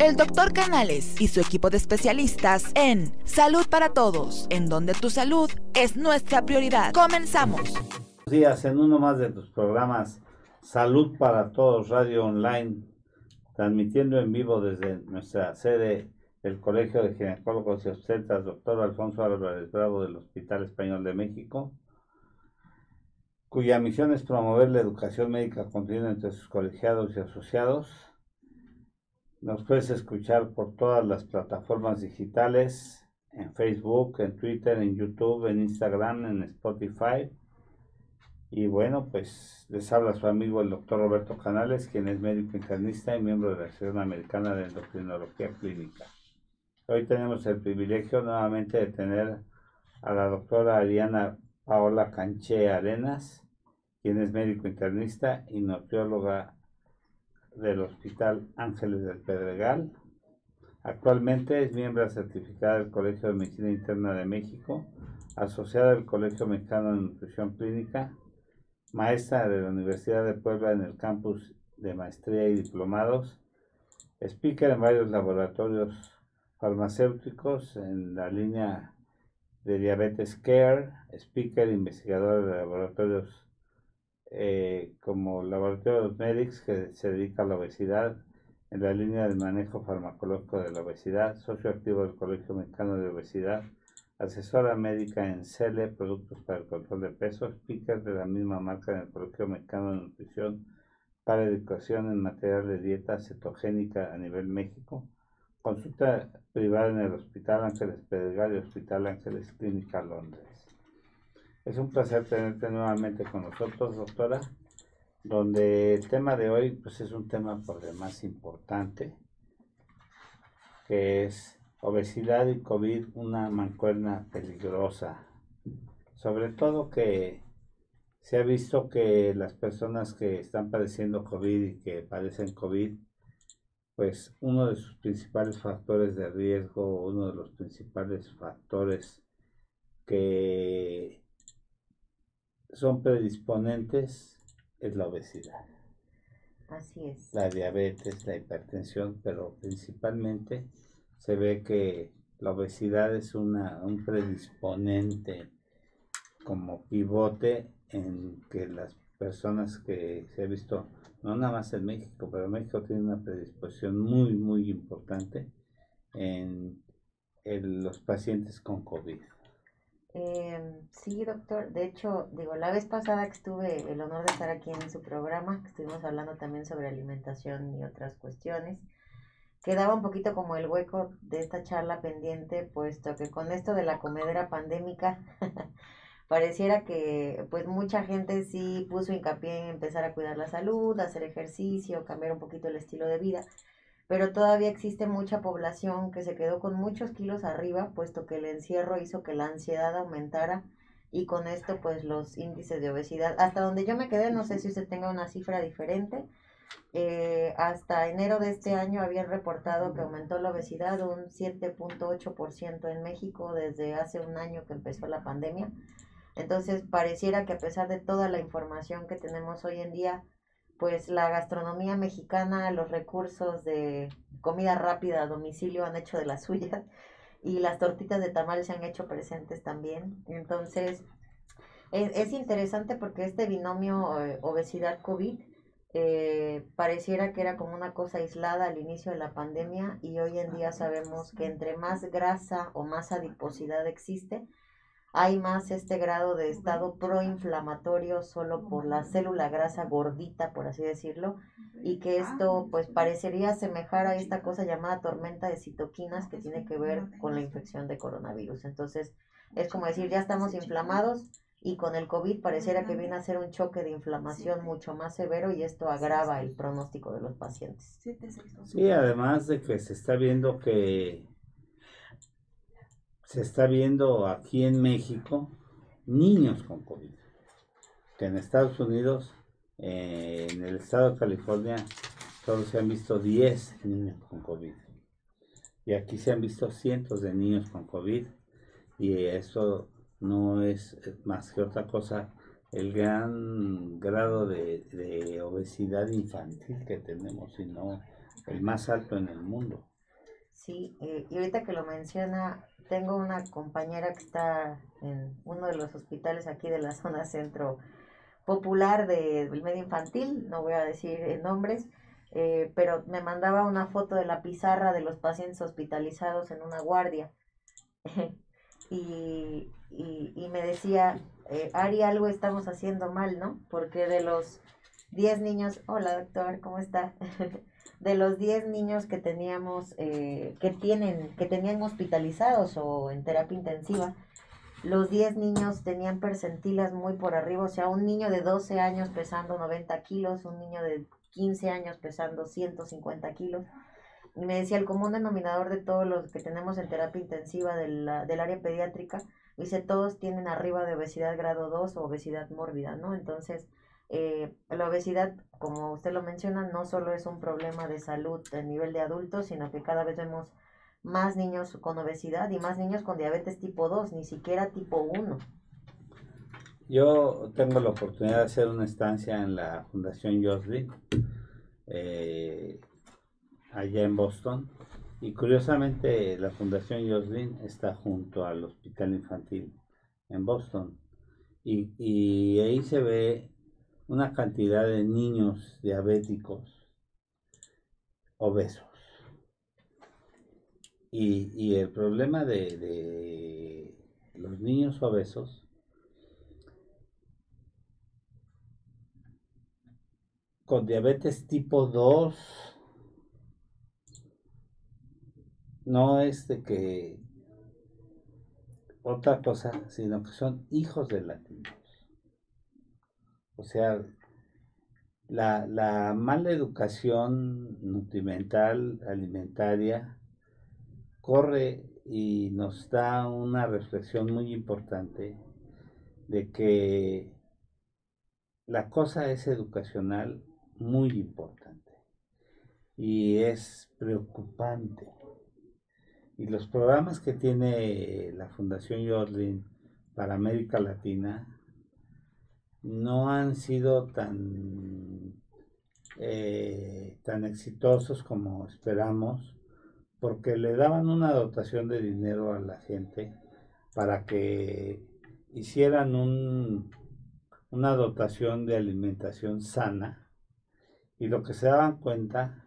El doctor Canales y su equipo de especialistas en Salud para Todos, en donde tu salud es nuestra prioridad. Comenzamos. Buenos días, en uno más de tus programas Salud para Todos Radio Online, transmitiendo en vivo desde nuestra sede del Colegio de Ginecólogos y Obstetras, doctor Alfonso Álvarez Bravo del Hospital Español de México, cuya misión es promover la educación médica continua entre sus colegiados y asociados nos puedes escuchar por todas las plataformas digitales, en Facebook, en Twitter, en YouTube, en Instagram, en Spotify. Y bueno, pues les habla su amigo el doctor Roberto Canales, quien es médico internista y miembro de la Asociación Americana de Endocrinología Clínica. Hoy tenemos el privilegio nuevamente de tener a la doctora Ariana Paola Canché Arenas, quien es médico internista y nutrióloga del Hospital Ángeles del Pedregal. Actualmente es miembro certificada del Colegio de Medicina Interna de México, asociada al Colegio Mexicano de Nutrición Clínica, maestra de la Universidad de Puebla en el campus de maestría y diplomados, speaker en varios laboratorios farmacéuticos en la línea de Diabetes Care, speaker investigador de laboratorios eh, como Laboratorio de Medics, que se dedica a la obesidad, en la línea de manejo farmacológico de la obesidad, socio activo del Colegio Mexicano de Obesidad, asesora médica en CELE, Productos para el Control de Peso, speaker de la misma marca en el Colegio Mexicano de Nutrición para Educación en Material de Dieta Cetogénica a nivel México, consulta privada en el Hospital Ángeles Pedregal y Hospital Ángeles Clínica Londres. Es un placer tenerte nuevamente con nosotros, doctora, donde el tema de hoy pues, es un tema por demás importante, que es obesidad y COVID, una mancuerna peligrosa. Sobre todo que se ha visto que las personas que están padeciendo COVID y que padecen COVID, pues uno de sus principales factores de riesgo, uno de los principales factores que son predisponentes es la obesidad. Así es. La diabetes, la hipertensión, pero principalmente se ve que la obesidad es una, un predisponente como pivote en que las personas que se ha visto, no nada más en México, pero México tiene una predisposición muy, muy importante en, en los pacientes con COVID. Eh, sí, doctor. De hecho, digo, la vez pasada que tuve el honor de estar aquí en su programa, que estuvimos hablando también sobre alimentación y otras cuestiones, quedaba un poquito como el hueco de esta charla pendiente, puesto que con esto de la comedera pandémica, pareciera que pues mucha gente sí puso hincapié en empezar a cuidar la salud, hacer ejercicio, cambiar un poquito el estilo de vida pero todavía existe mucha población que se quedó con muchos kilos arriba, puesto que el encierro hizo que la ansiedad aumentara y con esto pues los índices de obesidad, hasta donde yo me quedé, no sé si usted tenga una cifra diferente, eh, hasta enero de este año habían reportado que aumentó la obesidad un 7.8% en México desde hace un año que empezó la pandemia. Entonces pareciera que a pesar de toda la información que tenemos hoy en día, pues la gastronomía mexicana, los recursos de comida rápida a domicilio han hecho de las suyas y las tortitas de tamal se han hecho presentes también. Entonces, es, interesante porque este binomio eh, obesidad-COVID eh, pareciera que era como una cosa aislada al inicio de la pandemia y hoy en día sabemos que entre más grasa o más adiposidad existe, hay más este grado de estado proinflamatorio solo por la célula grasa gordita, por así decirlo, y que esto pues parecería asemejar a esta cosa llamada tormenta de citoquinas que tiene que ver con la infección de coronavirus. Entonces, es como decir, ya estamos inflamados y con el COVID pareciera que viene a ser un choque de inflamación mucho más severo y esto agrava el pronóstico de los pacientes. Sí, además de que se está viendo que se está viendo aquí en México niños con COVID. Que en Estados Unidos, eh, en el estado de California, solo se han visto 10 niños con COVID. Y aquí se han visto cientos de niños con COVID. Y eso no es más que otra cosa, el gran grado de, de obesidad infantil que tenemos, sino el más alto en el mundo. Sí, eh, y ahorita que lo menciona, tengo una compañera que está en uno de los hospitales aquí de la zona centro popular del medio infantil, no voy a decir nombres, eh, pero me mandaba una foto de la pizarra de los pacientes hospitalizados en una guardia. y, y, me decía, eh, Ari, algo estamos haciendo mal, ¿no? Porque de los 10 niños, hola doctor, ¿cómo está? de los 10 niños que teníamos, eh, que tienen, que tenían hospitalizados o en terapia intensiva, los 10 niños tenían percentilas muy por arriba, o sea, un niño de 12 años pesando 90 kilos, un niño de 15 años pesando 150 kilos. Y me decía, el común denominador de todos los que tenemos en terapia intensiva del, del área pediátrica, dice, todos tienen arriba de obesidad grado 2 o obesidad mórbida, ¿no? Entonces, eh, la obesidad, como usted lo menciona, no solo es un problema de salud a nivel de adultos, sino que cada vez vemos más niños con obesidad y más niños con diabetes tipo 2, ni siquiera tipo 1. Yo tengo la oportunidad de hacer una estancia en la Fundación Joslin, eh, allá en Boston, y curiosamente la Fundación Joslin está junto al Hospital Infantil en Boston, y, y ahí se ve una cantidad de niños diabéticos obesos. Y, el problema de, los niños obesos con diabetes tipo 2 no es de que otra cosa, sino que son hijos de latinos. O sea, la, mala educación nutrimental, alimentaria, corre y nos da una reflexión muy importante de que la cosa es educacional muy importante y es preocupante. Y los programas que tiene la Fundación Yodlin para América Latina no han sido tan, eh, tan exitosos como esperamos, porque le daban una dotación de dinero a la gente para que hicieran un, una dotación de alimentación sana y lo que se daban cuenta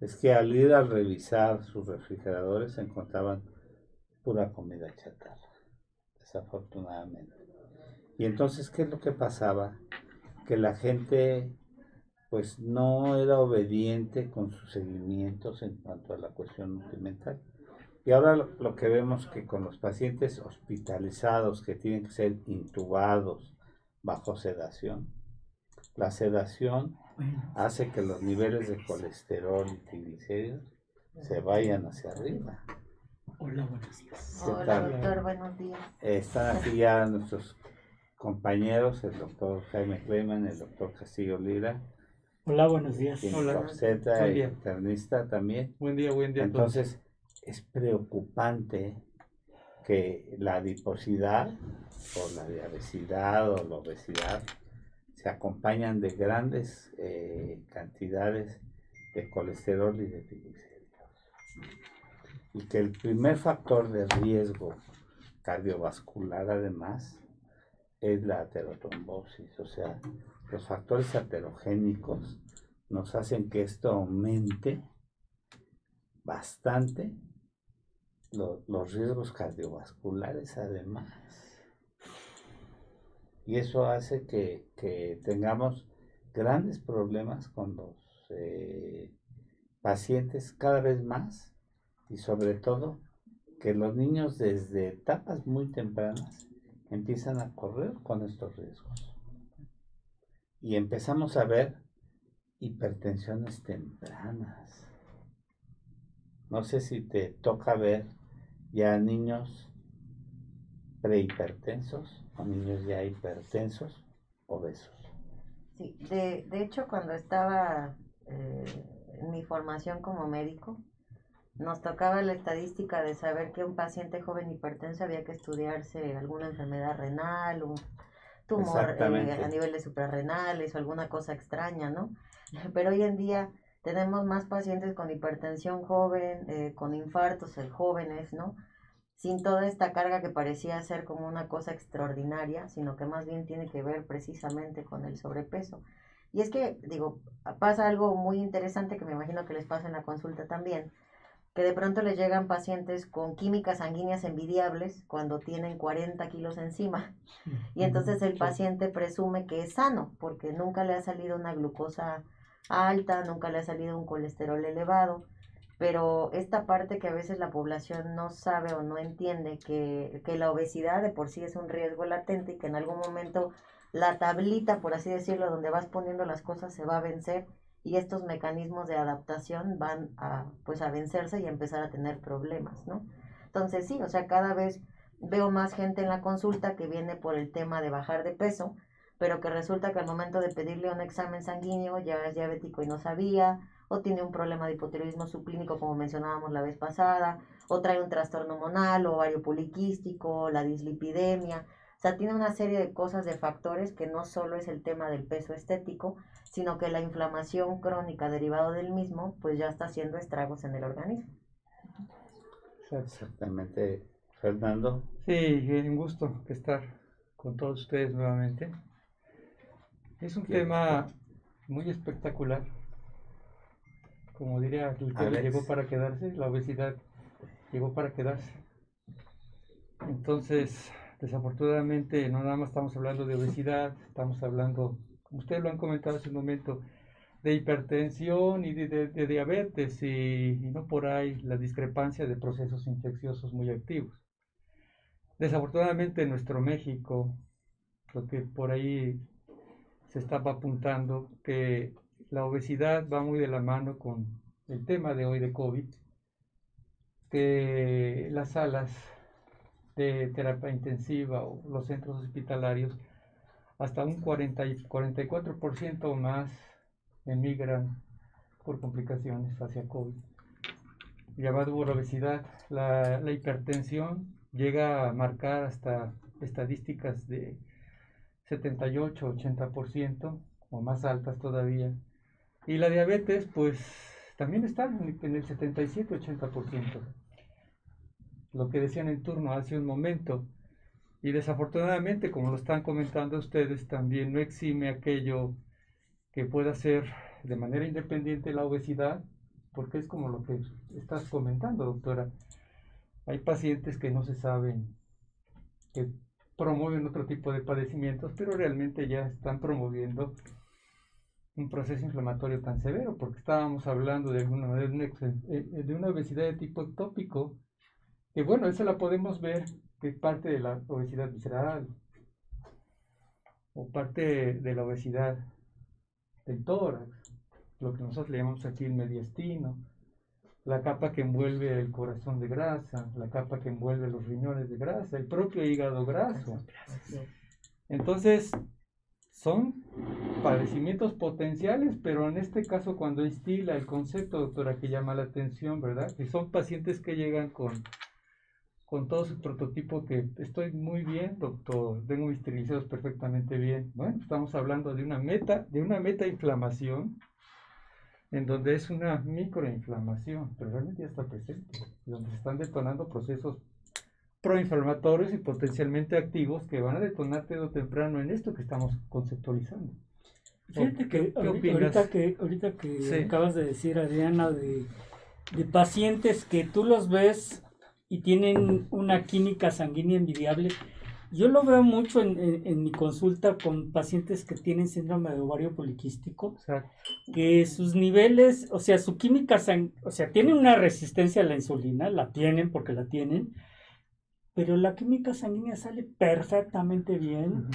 es que al ir a revisar sus refrigeradores encontraban pura comida chatarra, desafortunadamente. Y entonces, ¿qué es lo que pasaba? Que la gente pues no era obediente con sus seguimientos en cuanto a la cuestión nutrimental. Y ahora lo, que vemos que con los pacientes hospitalizados que tienen que ser intubados bajo sedación, la sedación hace que los niveles de colesterol y triglicéridos se vayan hacia arriba. Hola, buenos días. Hola, doctor, buenos días. están aquí ya nuestros compañeros, el doctor Jaime Cleman, el doctor Castillo Lira. Hola, buenos días. Hola. y internista también. Buen día, buen día. Entonces, es preocupante que la adiposidad o la diabesidad o la obesidad se acompañan de grandes eh, cantidades de colesterol y de triglicéridos. Y que el primer factor de riesgo cardiovascular además es la aterotrombosis, o sea, los factores aterogénicos nos hacen que esto aumente bastante los riesgos cardiovasculares además. Y eso hace que, tengamos grandes problemas con los eh, pacientes cada vez más y sobre todo que los niños desde etapas muy tempranas empiezan a correr con estos riesgos. Y empezamos a ver hipertensiones tempranas. No sé si te toca ver ya niños prehipertensos o niños ya hipertensos obesos. Sí, de, de hecho cuando estaba eh, en mi formación como médico, nos tocaba la estadística de saber que un paciente joven hipertenso había que estudiarse alguna enfermedad renal, un tumor eh, a nivel de suprarrenales o alguna cosa extraña, ¿no? Pero hoy en día tenemos más pacientes con hipertensión joven, eh, con infartos eh, jóvenes, ¿no? Sin toda esta carga que parecía ser como una cosa extraordinaria, sino que más bien tiene que ver precisamente con el sobrepeso. Y es que, digo, pasa algo muy interesante que me imagino que les pasa en la consulta también, que de pronto les llegan pacientes con químicas sanguíneas envidiables cuando tienen 40 kilos encima. Y entonces el paciente presume que es sano porque nunca le ha salido una glucosa alta, nunca le ha salido un colesterol elevado. Pero esta parte que a veces la población no sabe o no entiende, que, que la obesidad de por sí es un riesgo latente y que en algún momento la tablita, por así decirlo, donde vas poniendo las cosas se va a vencer y estos mecanismos de adaptación van a, pues, a vencerse y a empezar a tener problemas, ¿no? Entonces sí, o sea, cada vez veo más gente en la consulta que viene por el tema de bajar de peso, pero que resulta que al momento de pedirle un examen sanguíneo ya es diabético y no sabía, o tiene un problema de hipotiroidismo subclínico como mencionábamos la vez pasada, o trae un trastorno hormonal, o ovario poliquístico, la dislipidemia, o sea, tiene una serie de cosas, de factores que no solo es el tema del peso estético, sino que la inflamación crónica derivada del mismo, pues ya está haciendo estragos en el organismo. Exactamente, Fernando. Sí, un gusto estar con todos ustedes nuevamente. Es un tema muy espectacular. Como diría, el tema llegó para quedarse, la obesidad llegó para quedarse. Entonces, desafortunadamente, no nada más estamos hablando de obesidad, estamos hablando ustedes lo han comentado hace un momento, de hipertensión y de, diabetes y, no por ahí la discrepancia de procesos infecciosos muy activos. Desafortunadamente en nuestro México, lo que por ahí se estaba apuntando, que la obesidad va muy de la mano con el tema de hoy de COVID, que las salas de terapia intensiva o los centros hospitalarios hasta un 40 y 44% o más emigran por complicaciones hacia COVID. Llamado la obesidad, la, la hipertensión llega a marcar hasta estadísticas de 78, 80% o más altas todavía. Y la diabetes, pues también está en el 77, 80%. Lo que decían en turno hace un momento, y desafortunadamente, como lo están comentando ustedes, también no exime aquello que pueda ser de manera independiente la obesidad, porque es como lo que estás comentando, doctora. Hay pacientes que no se saben, que promueven otro tipo de padecimientos, pero realmente ya están promoviendo un proceso inflamatorio tan severo, porque estábamos hablando de, alguna, de, una, eh, de una obesidad de tipo ectópico, que bueno, esa la podemos ver que es parte de la obesidad visceral o parte de la obesidad del tórax, lo que nosotros le llamamos aquí el mediastino, la capa que envuelve el corazón de grasa, la capa que envuelve los riñones de grasa, el propio hígado graso. Entonces, son padecimientos potenciales, pero en este caso cuando instila el concepto, doctora, que llama la atención, ¿verdad? Que son pacientes que llegan con con todo su prototipo que estoy muy bien, doctor, tengo mis triglicéridos perfectamente bien. Bueno, estamos hablando de una meta, de una meta inflamación en donde es una microinflamación, pero realmente ya está presente, donde se están detonando procesos proinflamatorios y potencialmente activos que van a detonar tarde o temprano en esto que estamos conceptualizando. Fíjate que, ahorita, que ahorita que acabas de decir, Adriana, de, de pacientes que tú los ves y tienen una química sanguínea envidiable. Yo lo veo mucho en, mi consulta con pacientes que tienen síndrome de ovario poliquístico, que sus niveles, o sea, su química sanguínea, o sea, tienen una resistencia a la insulina, la tienen porque la tienen, pero la química sanguínea sale perfectamente bien.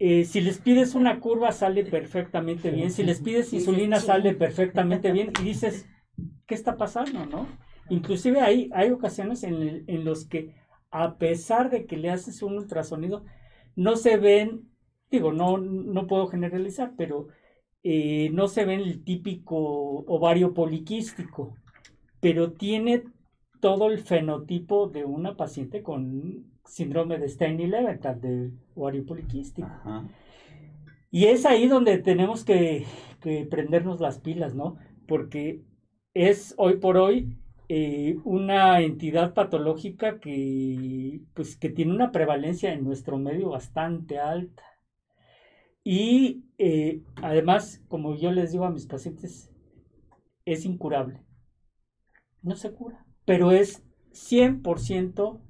Eh, si les pides una curva, sale perfectamente bien. Si les pides insulina, sale perfectamente bien. Y dices, ¿qué está pasando, no? Inclusive hay, hay ocasiones en, en los que a pesar de que le haces un ultrasonido, no se ven, digo, no, no puedo generalizar, pero eh, no se ven el típico ovario poliquístico, pero tiene todo el fenotipo de una paciente con síndrome de Stein-Leventhal, de ovario poliquístico. Y es ahí donde tenemos que, que prendernos las pilas, ¿no? porque es hoy por hoy eh, una entidad patológica que, pues, que tiene una prevalencia en nuestro medio bastante alta. Y eh, además, como yo les digo a mis pacientes, es incurable. No se cura, pero es 100%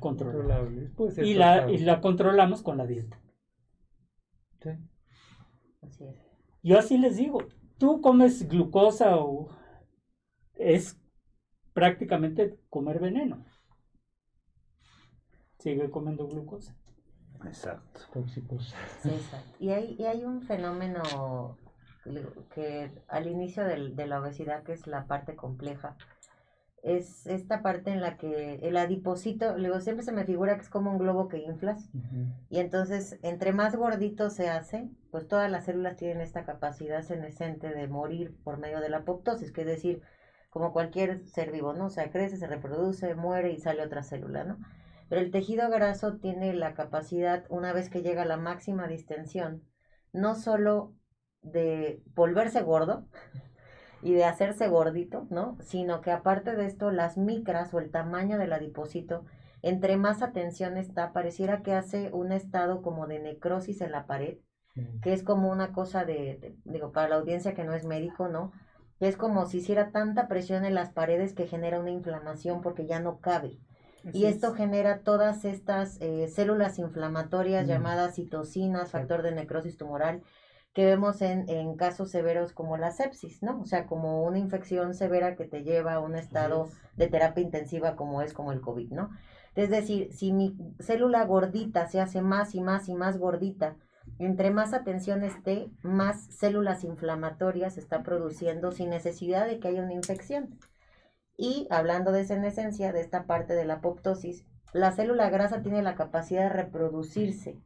controlable. Y, la, y la controlamos con la dieta. Sí. Así es. Yo así les digo, tú comes glucosa o es prácticamente comer veneno. Sigue comiendo glucosa. Exacto. Tóxicos. Sí, exacto. Y hay, y hay un fenómeno que al inicio de la obesidad, que es la parte compleja, es esta parte en la que el adipocito, luego siempre se me figura que es como un globo que inflas y entonces entre más gordito se hace, pues todas las células tienen esta capacidad senescente de morir por medio de la apoptosis, que es decir, como cualquier ser vivo, ¿no? O sea, crece, se reproduce, muere y sale otra célula, ¿no? Pero el tejido graso tiene la capacidad, una vez que llega a la máxima distensión, no solo de volverse gordo, y de hacerse gordito, ¿no? Sino que aparte de esto, las micras o el tamaño del adipocito, entre más atención está, pareciera que hace un estado como de necrosis en la pared, que es como una cosa de, digo, para la audiencia que no es médico, ¿no? Es como si hiciera tanta presión en las paredes que genera una inflamación porque ya no cabe. y esto genera todas estas eh, células inflamatorias llamadas citocinas, factor de necrosis tumoral, que vemos en, en, casos severos como la sepsis, ¿no? O sea, como una infección severa que te lleva a un estado de terapia intensiva como es como el COVID, ¿no? Es decir, si mi célula gordita se hace más y más y más gordita, entre más atención esté, más células inflamatorias se está produciendo sin necesidad de que haya una infección. Y hablando de senescencia, de esta parte de la apoptosis, la célula grasa tiene la capacidad de reproducirse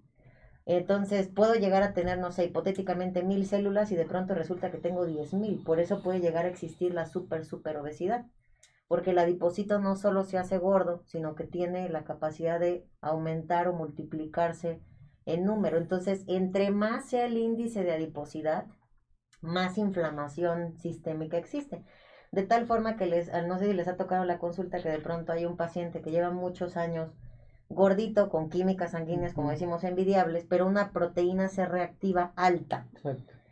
entonces puedo llegar a tener, no sé, hipotéticamente mil células y de pronto resulta que tengo diez mil. Por eso puede llegar a existir la super, super obesidad. Porque el adipocito no solo se hace gordo, sino que tiene la capacidad de aumentar o multiplicarse en número. Entonces, entre más sea el índice de adiposidad, más inflamación sistémica existe. De tal forma que les, no sé si les ha tocado la consulta que de pronto hay un paciente que lleva muchos años gordito con químicas sanguíneas, como decimos, envidiables, pero una proteína C reactiva alta.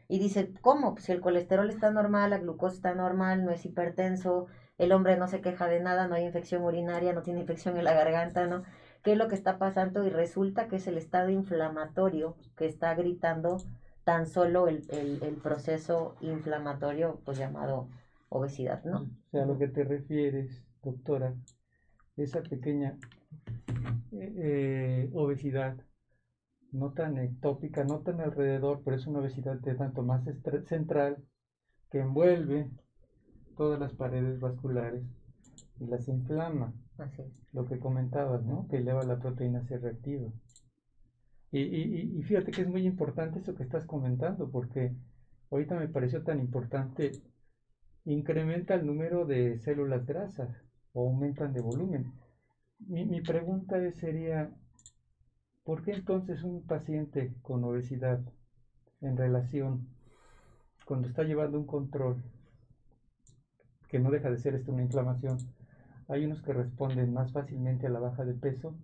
Y dice, ¿cómo? Pues si el colesterol está normal, la glucosa está normal, no es hipertenso, el hombre no se queja de nada, no hay infección urinaria, no tiene infección en la garganta, ¿no? ¿Qué es lo que está pasando? Y resulta que es el estado inflamatorio que está gritando tan solo el, el, proceso inflamatorio, pues llamado obesidad, ¿no? O sea, a lo que te refieres, doctora, esa pequeña eh, obesidad, no tan ectópica, no tan alrededor, pero es una obesidad de tanto más central que envuelve todas las paredes vasculares y las inflama. Lo que comentabas, ¿no? Que eleva la proteína C reactiva. Y, y, y, fíjate que es muy importante eso que estás comentando, porque ahorita me pareció tan importante, incrementa el número de células grasas o aumentan de volumen. Mi, mi pregunta sería, ¿por qué entonces un paciente con obesidad en relación, cuando está llevando un control, que no deja de ser esto una inflamación, hay unos que responden más fácilmente a la baja de peso,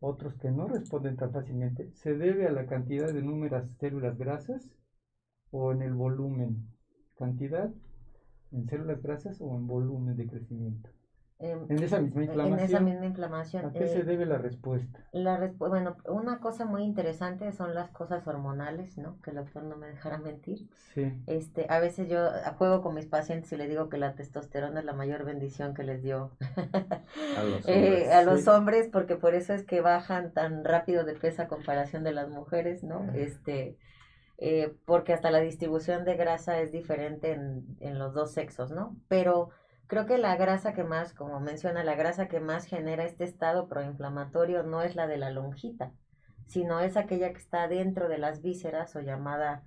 otros que no responden tan fácilmente, ¿se debe a la cantidad de números células grasas o en el volumen? ¿Cantidad en células grasas o en volumen de crecimiento? En esa misma inflamación. En esa misma inflamación. ¿A qué se eh, debe la respuesta? La bueno, una cosa muy interesante son las cosas hormonales, ¿no? Que el doctor no me dejará mentir. Sí. Este, a veces yo juego con mis pacientes y les digo que la testosterona es la mayor bendición que les dio a los, eh, hombres. a los hombres, porque por eso es que bajan tan rápido de peso a comparación de las mujeres, ¿no? Este, eh, porque hasta la distribución de grasa es diferente en, en los dos sexos, ¿no? Pero Creo que la grasa que más, como menciona, la grasa que más genera este estado proinflamatorio no es la de la lonjita, sino es aquella que está dentro de las vísceras o llamada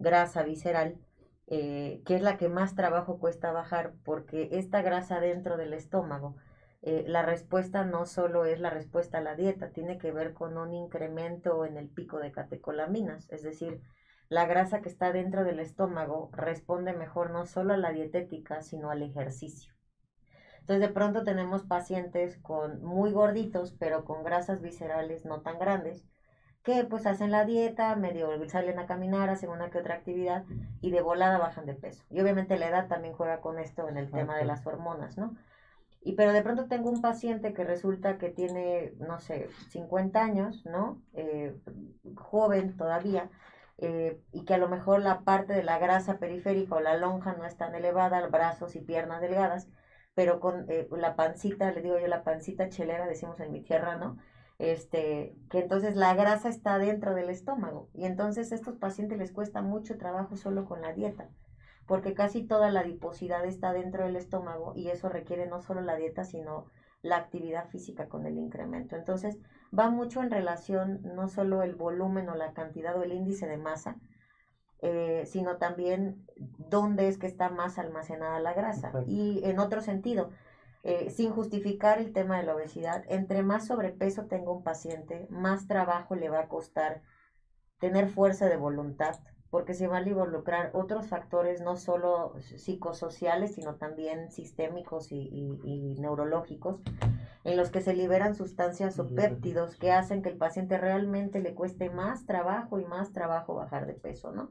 grasa visceral, eh, que es la que más trabajo cuesta bajar porque esta grasa dentro del estómago, eh, la respuesta no solo es la respuesta a la dieta, tiene que ver con un incremento en el pico de catecolaminas, es decir, la grasa que está dentro del estómago responde mejor no solo a la dietética, sino al ejercicio. Entonces de pronto tenemos pacientes con muy gorditos, pero con grasas viscerales no tan grandes, que pues hacen la dieta, medio salen a caminar, hacen una que otra actividad y de volada bajan de peso. Y obviamente la edad también juega con esto en el tema de las hormonas, ¿no? Y pero de pronto tengo un paciente que resulta que tiene, no sé, 50 años, ¿no? Eh, joven todavía, eh, y que a lo mejor la parte de la grasa periférica o la lonja no es tan elevada, brazos y piernas delgadas, pero con eh, la pancita, le digo yo la pancita chelera, decimos en mi tierra, ¿no? Este, que entonces la grasa está dentro del estómago y entonces a estos pacientes les cuesta mucho trabajo solo con la dieta, porque casi toda la adiposidad está dentro del estómago y eso requiere no solo la dieta, sino la actividad física con el incremento. Entonces, va mucho en relación no solo el volumen o la cantidad o el índice de masa, eh, sino también dónde es que está más almacenada la grasa. Y en otro sentido, eh, sin justificar el tema de la obesidad, entre más sobrepeso tenga un paciente, más trabajo le va a costar tener fuerza de voluntad, porque se van a involucrar otros factores, no solo psicosociales, sino también sistémicos y, neurológicos, en los que se liberan sustancias o péptidos que hacen que el paciente realmente le cueste más trabajo y más trabajo bajar de peso, ¿no?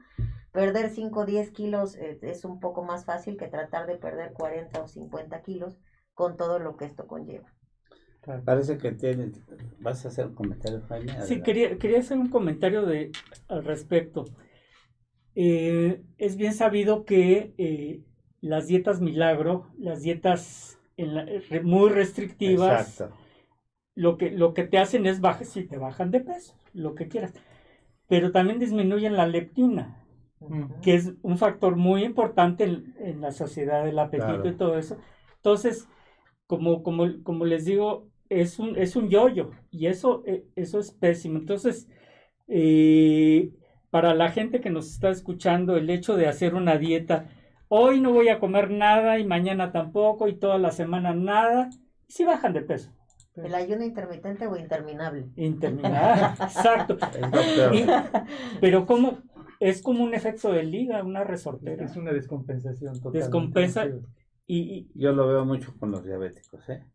Perder 5 o 10 kilos eh, es un poco más fácil que tratar de perder 40 o 50 kilos con todo lo que esto conlleva. Parece que tienes, vas a hacer un comentario, Jaime. Sí, quería, quería hacer un comentario de, al respecto. Eh, es bien sabido que eh, las dietas milagro, las dietas muy restrictivas, lo que, lo que te hacen es bajar, si te bajan de peso, lo que quieras, pero también disminuyen la leptina, que es un factor muy importante en, la sociedad del apetito y todo eso. Entonces, como, como, como les digo, es un, es un yoyo y eso, eh, eso es pésimo. Entonces, eh, para la gente que nos está escuchando, el hecho de hacer una dieta, hoy no voy a comer nada y mañana tampoco y toda la semana nada, y si bajan de peso. ¿El ayuno intermitente o interminable? Interminable, exacto. pero como es como un efecto de liga, una resortera. Es una descompensación total. Descompensa y, Yo lo veo mucho con los diabéticos, ¿eh?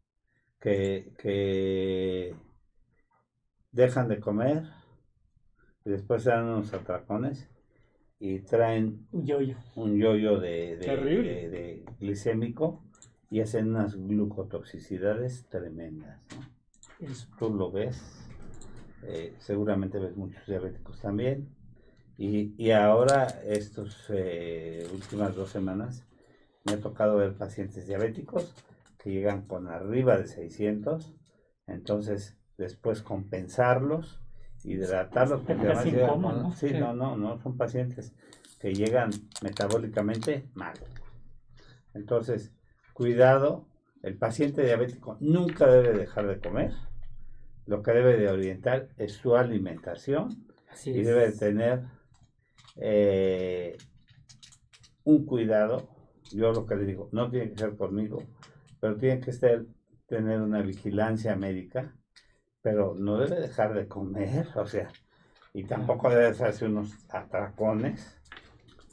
Que, que dejan de comer y después se dan unos atracones y traen un yoyo, un yoyo de, de, glicémico y hacen unas glucotoxicidades tremendas. Tú lo ves, eh, seguramente ves muchos diabéticos también. Y, y ahora, estas eh, últimas dos semanas, me ha tocado ver pacientes diabéticos que llegan con arriba de 600, entonces después compensarlos hidratarlos porque además llegan, ¿no? Sí, no, no, no, son pacientes que llegan metabólicamente mal. Entonces, cuidado, el paciente diabético nunca debe dejar de comer. Lo que debe de orientar es su alimentación y debe de tener eh, un cuidado. Yo lo que le digo, no tiene que ser conmigo, pero tiene que ser, tener una vigilancia médica pero no debe dejar de comer, o sea, y tampoco debe hacerse unos atracones.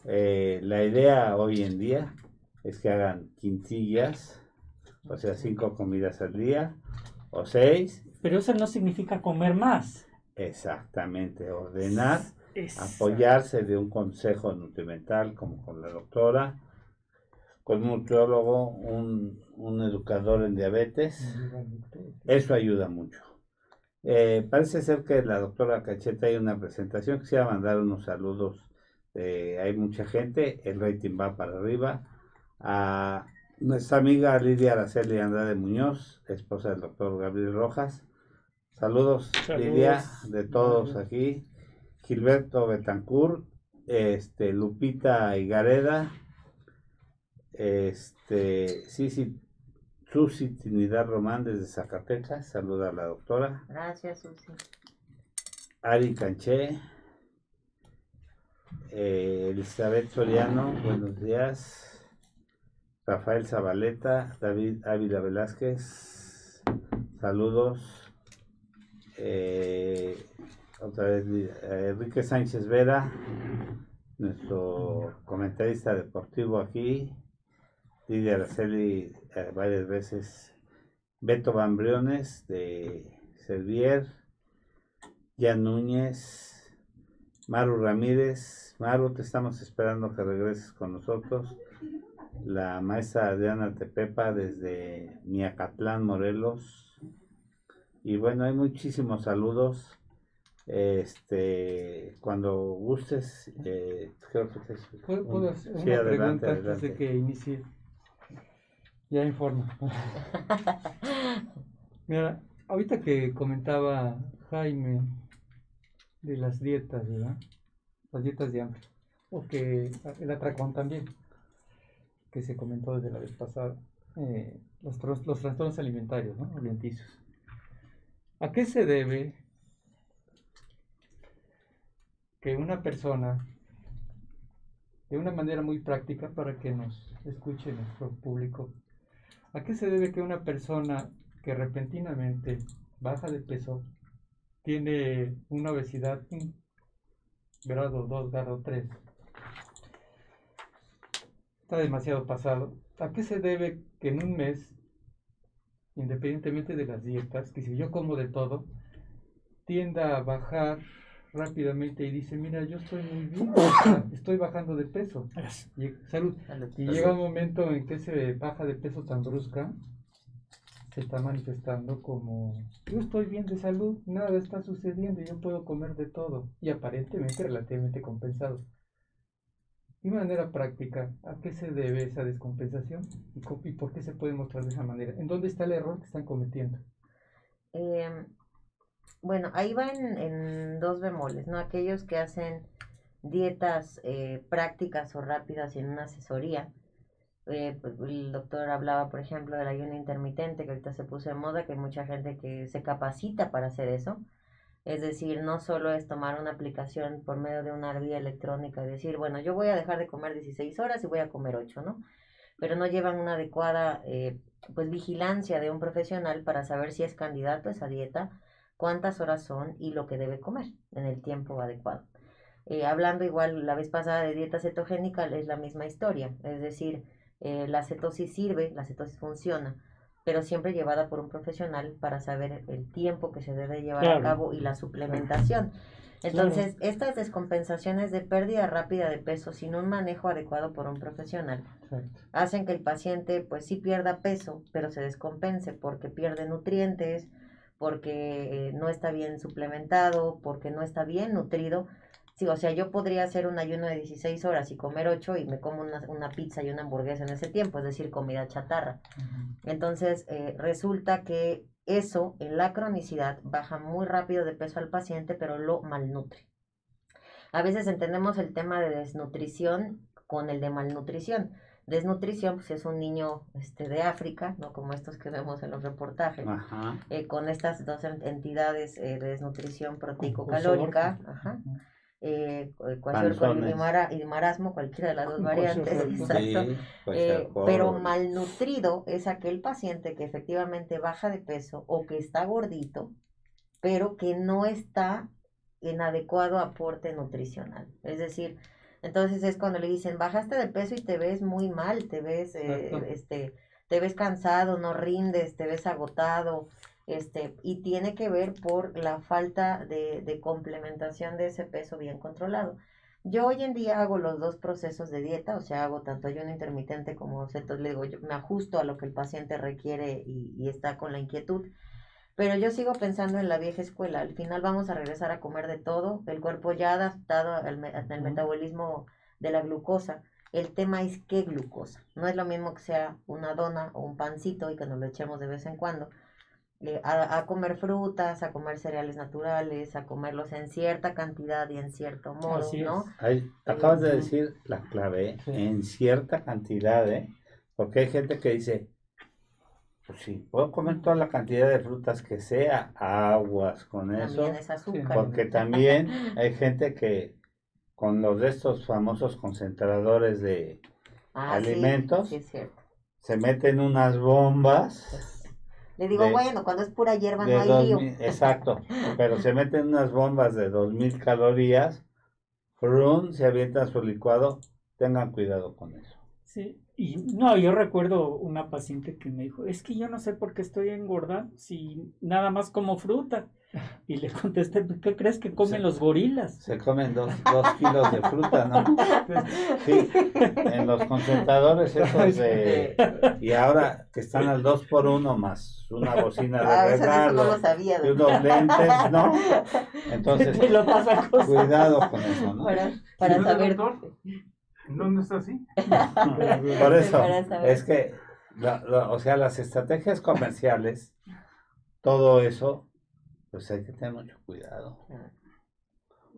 Eh, la idea hoy en día es que hagan quintillas, o sea, cinco comidas al día, o seis. Pero eso no significa comer más. Exactamente, ordenar, apoyarse de un consejo nutrimental como con la doctora, con un nutriólogo, un, un educador en diabetes. Eso ayuda mucho. Eh, parece ser que la doctora Cacheta hay una presentación. Quisiera mandar unos saludos. Eh, hay mucha gente, el rating va para arriba. A nuestra amiga Lidia Araceli Andrade Muñoz, esposa del doctor Gabriel Rojas. Saludos, Lidia, de todos aquí. Gilberto Betancourt, este, Lupita Igareda, este, sí, sí, Susi Trinidad Román desde Zacatecas, saluda a la doctora. Gracias, Susi. Ari Canché, eh, Elizabeth Soriano, buenos días. Rafael Zabaleta, David Ávila Velázquez, saludos. Eh, otra vez eh, Enrique Sánchez Vera, nuestro comentarista deportivo aquí, Lidia Araceli eh, varias veces, Beto Bambriones de Servier, Jan Núñez, Maru Ramírez, Maru, te estamos esperando que regreses con nosotros, la maestra Adriana Tepepa desde Miacatlán, Morelos, y bueno, hay muchísimos saludos. Este, cuando gustes, eh, creo que te... ¿Puedo, hacer una pregunta antes de que inicie? Ya informo. Mira, ahorita que comentaba Jaime de las dietas, ¿verdad? Las dietas de hambre. O que el atracón también, que se comentó desde la vez pasada. Eh, los, los trastornos alimentarios, ¿no? Alimenticios. ¿A qué se debe que una persona, de una manera muy práctica para que nos escuche nuestro público, ¿a qué se debe que una persona que repentinamente baja de peso, tiene una obesidad grado 2, grado 3, está demasiado pasado? ¿A qué se debe que en un mes independientemente de las dietas, que si yo como de todo, tienda a bajar rápidamente y dice, mira, yo estoy muy bien, estoy bajando de peso. Y, salud. Y llega un momento en que se baja de peso tan brusca, se está manifestando como, yo estoy bien de salud, nada está sucediendo, yo puedo comer de todo. Y aparentemente relativamente compensado. De manera práctica, ¿a qué se debe esa descompensación y, por qué se puede mostrar de esa manera? ¿En dónde está el error que están cometiendo? Em, bueno, ahí va en, dos bemoles, ¿no? Aquellos que hacen dietas eh, prácticas o rápidas en una asesoría. Eh, pues, el doctor hablaba, por ejemplo, del ayuno intermitente, que ahorita se puso en moda, que hay mucha gente que se capacita para hacer eso es decir, no solo es tomar una aplicación por medio de una vía electrónica y decir, bueno, yo voy a dejar de comer 16 horas y voy a comer 8, ¿no? Pero no llevan una adecuada eh, pues vigilancia de un profesional para saber si es candidato a esa dieta, cuántas horas son y lo que debe comer en el tiempo adecuado. Eh, hablando igual la vez pasada de dieta cetogénica, es la misma historia, es decir, eh, la cetosis sirve, la cetosis funciona, pero siempre llevada por un profesional para saber el tiempo que se debe llevar a cabo y la suplementación. Entonces, estas descompensaciones de pérdida rápida de peso sin un manejo adecuado por un profesional hacen que el paciente pues sí pierda peso, pero se descompense porque pierde nutrientes, porque eh, no está bien suplementado, porque no está bien nutrido Sí, o sea, yo podría hacer un ayuno de 16 horas y comer 8 y me como una, pizza y una hamburguesa en ese tiempo, es decir, comida chatarra. Entonces, eh, resulta que eso en la cronicidad baja muy rápido de peso al paciente, pero lo malnutre. A veces entendemos el tema de desnutrición con el de malnutrición. Desnutrición, pues es un niño este, de África, ¿no? Como estos que vemos en los reportajes, eh, con estas dos entidades eh, de desnutrición proteico-calórica, ajá, eh, y, marasmo, cualquiera de las dos variantes, eh, pero malnutrido es aquel paciente que efectivamente baja de peso o que está gordito, pero que no está en adecuado aporte nutricional. Es decir, entonces es cuando le dicen, bajaste de peso y te ves muy mal, te ves, eh, este, te ves cansado, no rindes, te ves agotado, este, y tiene que ver por la falta de, de, complementación de ese peso bien controlado. Yo hoy en día hago los dos procesos de dieta, o sea, hago tanto ayuno intermitente como cetos, le digo, yo me ajusto a lo que el paciente requiere y, y está con la inquietud. Pero yo sigo pensando en la vieja escuela. Al final vamos a regresar a comer de todo. El cuerpo ya adaptado al, al metabolismo de la glucosa. El tema es qué glucosa. No es lo mismo que sea una dona o un pancito y que nos lo echemos de vez en cuando eh, a, comer frutas, a comer cereales naturales, a comerlos en cierta cantidad y en cierto modo, ¿no? acabas de decir la clave, en cierta cantidad, ¿eh? Porque hay gente que dice, pues sí, puedo comer toda la cantidad de frutas que sea, aguas con eso. Es azúcar, porque también hay gente que con los de estos famosos concentradores de ah, alimentos se meten unas bombas. Le digo, bueno, cuando es pura hierba no hay lío. Exacto, pero se meten unas bombas de 2000 calorías, frun, se avientan su licuado, tengan cuidado con eso. Sí, y no, yo recuerdo una paciente que me dijo, es que yo no sé por qué estoy engordando si nada más como fruta. Y le contesté, ¿qué crees que comen los gorilas? Se comen dos, dos, kilos de fruta, ¿no? Sí, en los concentradores esos de... Y ahora que están al dos por uno más una bocina de ah, regalo y unos lentes, ¿no? Entonces, cuidado con eso, ¿no? Para, para saber... ¿Dónde está así? Por eso, es que, o sea, las estrategias comerciales, todo eso pues hay que tener mucho cuidado.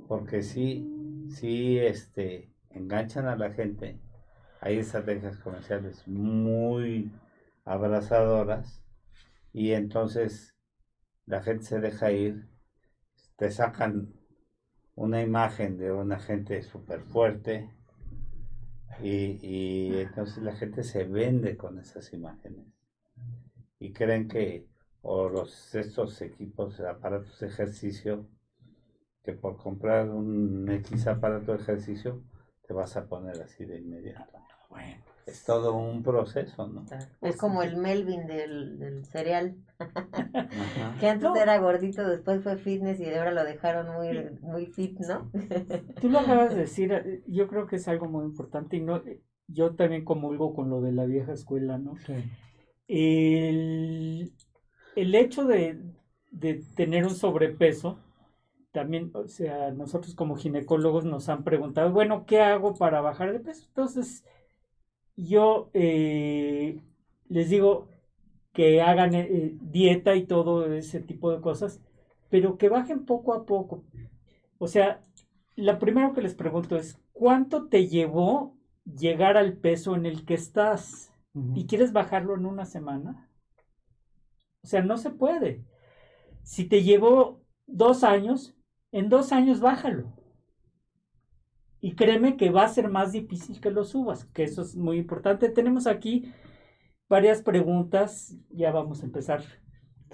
Porque sí, sí, este, enganchan a la gente. Hay estrategias comerciales muy abrazadoras y entonces la gente se deja ir, te sacan una imagen de una gente súper fuerte y, y entonces la gente se vende con esas imágenes y creen que o los, estos equipos, aparatos de ejercicio, que por comprar un X aparato de ejercicio te vas a poner así de inmediato. Bueno, es todo un proceso, ¿no? Es como el Melvin del, del cereal, que antes era gordito, después fue fitness y ahora lo dejaron muy, muy fit, ¿no? Tú lo acabas de decir, eh, yo creo que es algo muy importante y no, yo también comulgo con lo de la vieja escuela, ¿no? Sí. El, el hecho de, tener un sobrepeso, también, o sea, nosotros como ginecólogos nos han preguntado, bueno, ¿qué hago para bajar de peso? Entonces, yo eh, les digo que hagan eh, dieta y todo ese tipo de cosas, pero que bajen poco a poco. O sea, lo primero que les pregunto es, ¿cuánto te llevó llegar al peso en el que estás? ¿Y quieres bajarlo en una semana? O sea, no se puede. Si te llevó dos años, en dos años bájalo. Y créeme que va a ser más difícil que lo subas, que eso es muy importante. Tenemos aquí varias preguntas, ya vamos a empezar.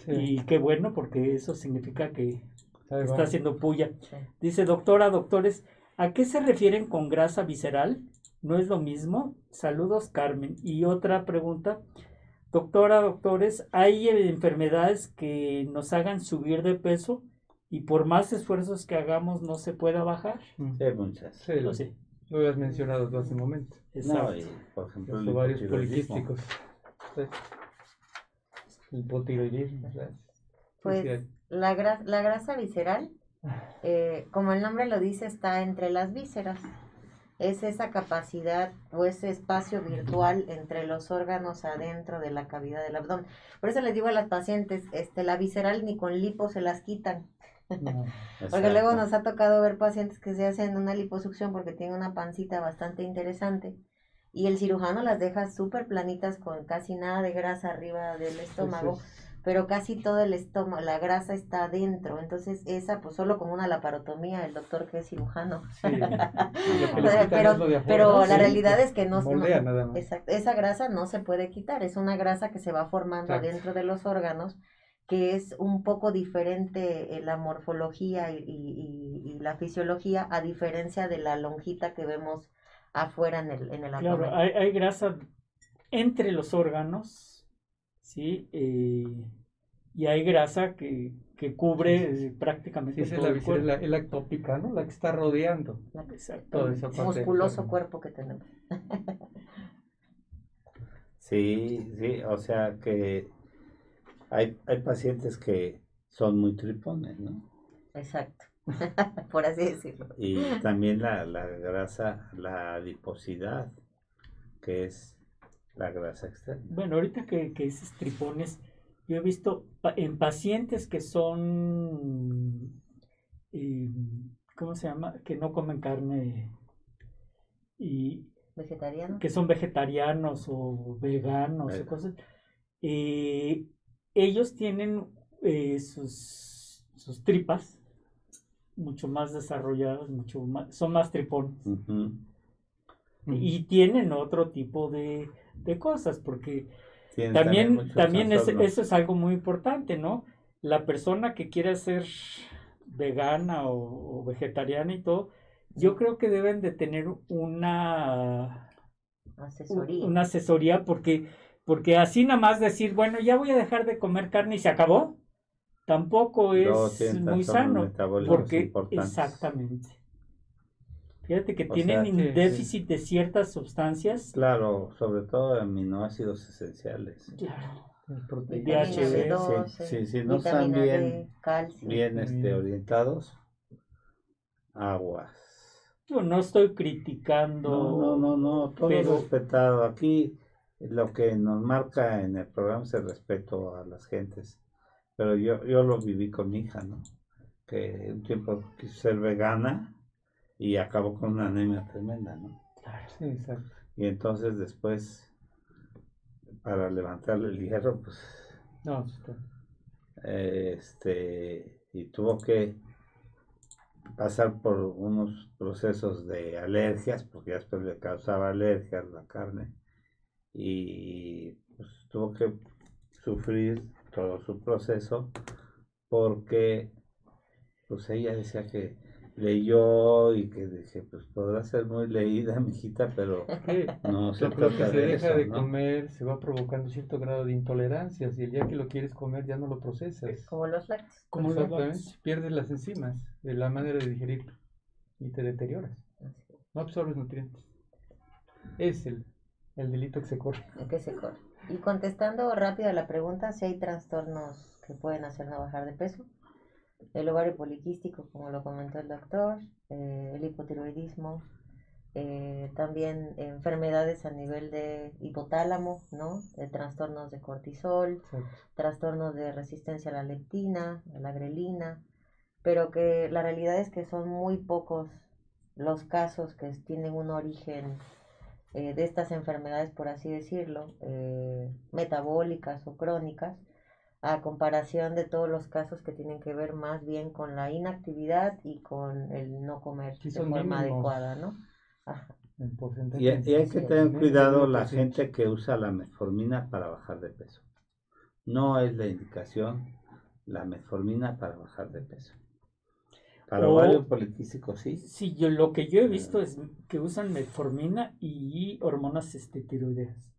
Y qué bueno, porque eso significa que está haciendo puya. Dice, doctora, doctores, ¿a qué se refieren con grasa visceral? ¿No es lo mismo? Saludos, Carmen. Y otra pregunta, Doctora, doctores, hay enfermedades que nos hagan subir de peso y por más esfuerzos que hagamos no se pueda bajar. Mm. Sí, muchas. Sí, lo, sí. lo habías mencionado tú hace un momento. Exacto. No, y, por ejemplo, el varios poliquísticos. Sí. El hipotiroidismo. Pues la, la grasa visceral, eh, como el nombre lo dice, está entre las vísceras es esa capacidad o ese espacio virtual entre los órganos adentro de la cavidad del abdomen. Por eso les digo a las pacientes, este, la visceral ni con lipo se las quitan. porque luego nos ha tocado ver pacientes que se hacen una liposucción porque tienen una pancita bastante interesante y el cirujano las deja súper planitas con casi nada de grasa arriba del estómago pero casi todo el estómago, la grasa está adentro, entonces esa pues solo con una laparotomía, el doctor que es cirujano. pero la realidad es que no, esa grasa no se puede quitar, es una grasa que se va formando dentro de los órganos que es un poco diferente en la morfología y, la fisiología a diferencia de la lonjita que vemos afuera en el, en el abdomen. Claro, hay, hay grasa entre los órganos ¿sí? Eh, y hay grasa que, cubre prácticamente todo la, el cuerpo. La, la ectópica, ¿no? La que está rodeando. Todo ese musculoso cuerpo que tenemos. sí, sí, o sea que hay, hay pacientes que son muy tripones, ¿no? Exacto, por así decirlo. Y también la, la grasa, la adiposidad, que es la grasa externa. Bueno, ahorita que, que dices tripones, yo he visto en pacientes que son, eh, ¿cómo se llama? Que no comen carne y... ¿Vegetarianos? Que son vegetarianos o veganos o cosas. Eh, ellos tienen eh, sus, sus tripas mucho más desarrolladas, mucho más, son más tripones. Y tienen otro tipo de, de cosas, porque también, también eso es algo muy importante, ¿no? La persona que quiere ser vegana o, vegetariana y todo, yo creo que deben de tener una asesoría, una asesoría porque, porque así nada más decir, bueno, ya voy a dejar de comer carne y se acabó, tampoco es muy sano. Porque, exactamente. Fíjate que tienen déficit de ciertas sustancias. Claro, sobre todo aminoácidos esenciales. Claro. DHB, sí, sí, no están bien, bien este, orientados, aguas. Yo no estoy criticando. No, no, no, todo pero... respetado. Aquí lo que nos marca en el programa es el respeto a las gentes. Pero yo, yo lo viví con mi hija, ¿no? Que un tiempo quiso ser vegana y acabó con una anemia tremenda, ¿no? Claro, sí, exacto. Y entonces después, para levantarle el hierro, pues... No, este, y tuvo que pasar por unos procesos de alergias, porque después le causaba alergias la carne, y pues tuvo que sufrir todo su proceso, porque pues ella decía que leyó y que dije, pues podrá ser muy leída, mijita, pero no se trata se deja de comer, se va provocando cierto grado de intolerancia, y el día que lo quieres comer ya no lo procesas. Como los lácteos. Como los pierdes las enzimas de la manera de digerir y te deterioras. No absorbes nutrientes. Es el, el delito que se corre. El que se corre. Y contestando rápido a la pregunta, si hay trastornos que pueden hacernos bajar de peso el ovario poliquístico, como lo comentó el doctor, eh, el hipotiroidismo, eh, también enfermedades a nivel de hipotálamo, ¿no? De trastornos de cortisol, trastornos de resistencia a la leptina, a la grelina, pero que la realidad es que son muy pocos los casos que tienen un origen eh, de estas enfermedades, por así decirlo, metabólicas o crónicas, a comparación de todos los casos que tienen que ver más bien con la inactividad y con el no comer de forma adecuada, ¿no? Y, hay que tener cuidado la gente que usa la metformina para bajar de peso. No es la indicación la metformina para bajar de peso. Para poliquístico sí. Sí, yo lo que yo he visto es que usan metformina y hormonas esteroideas.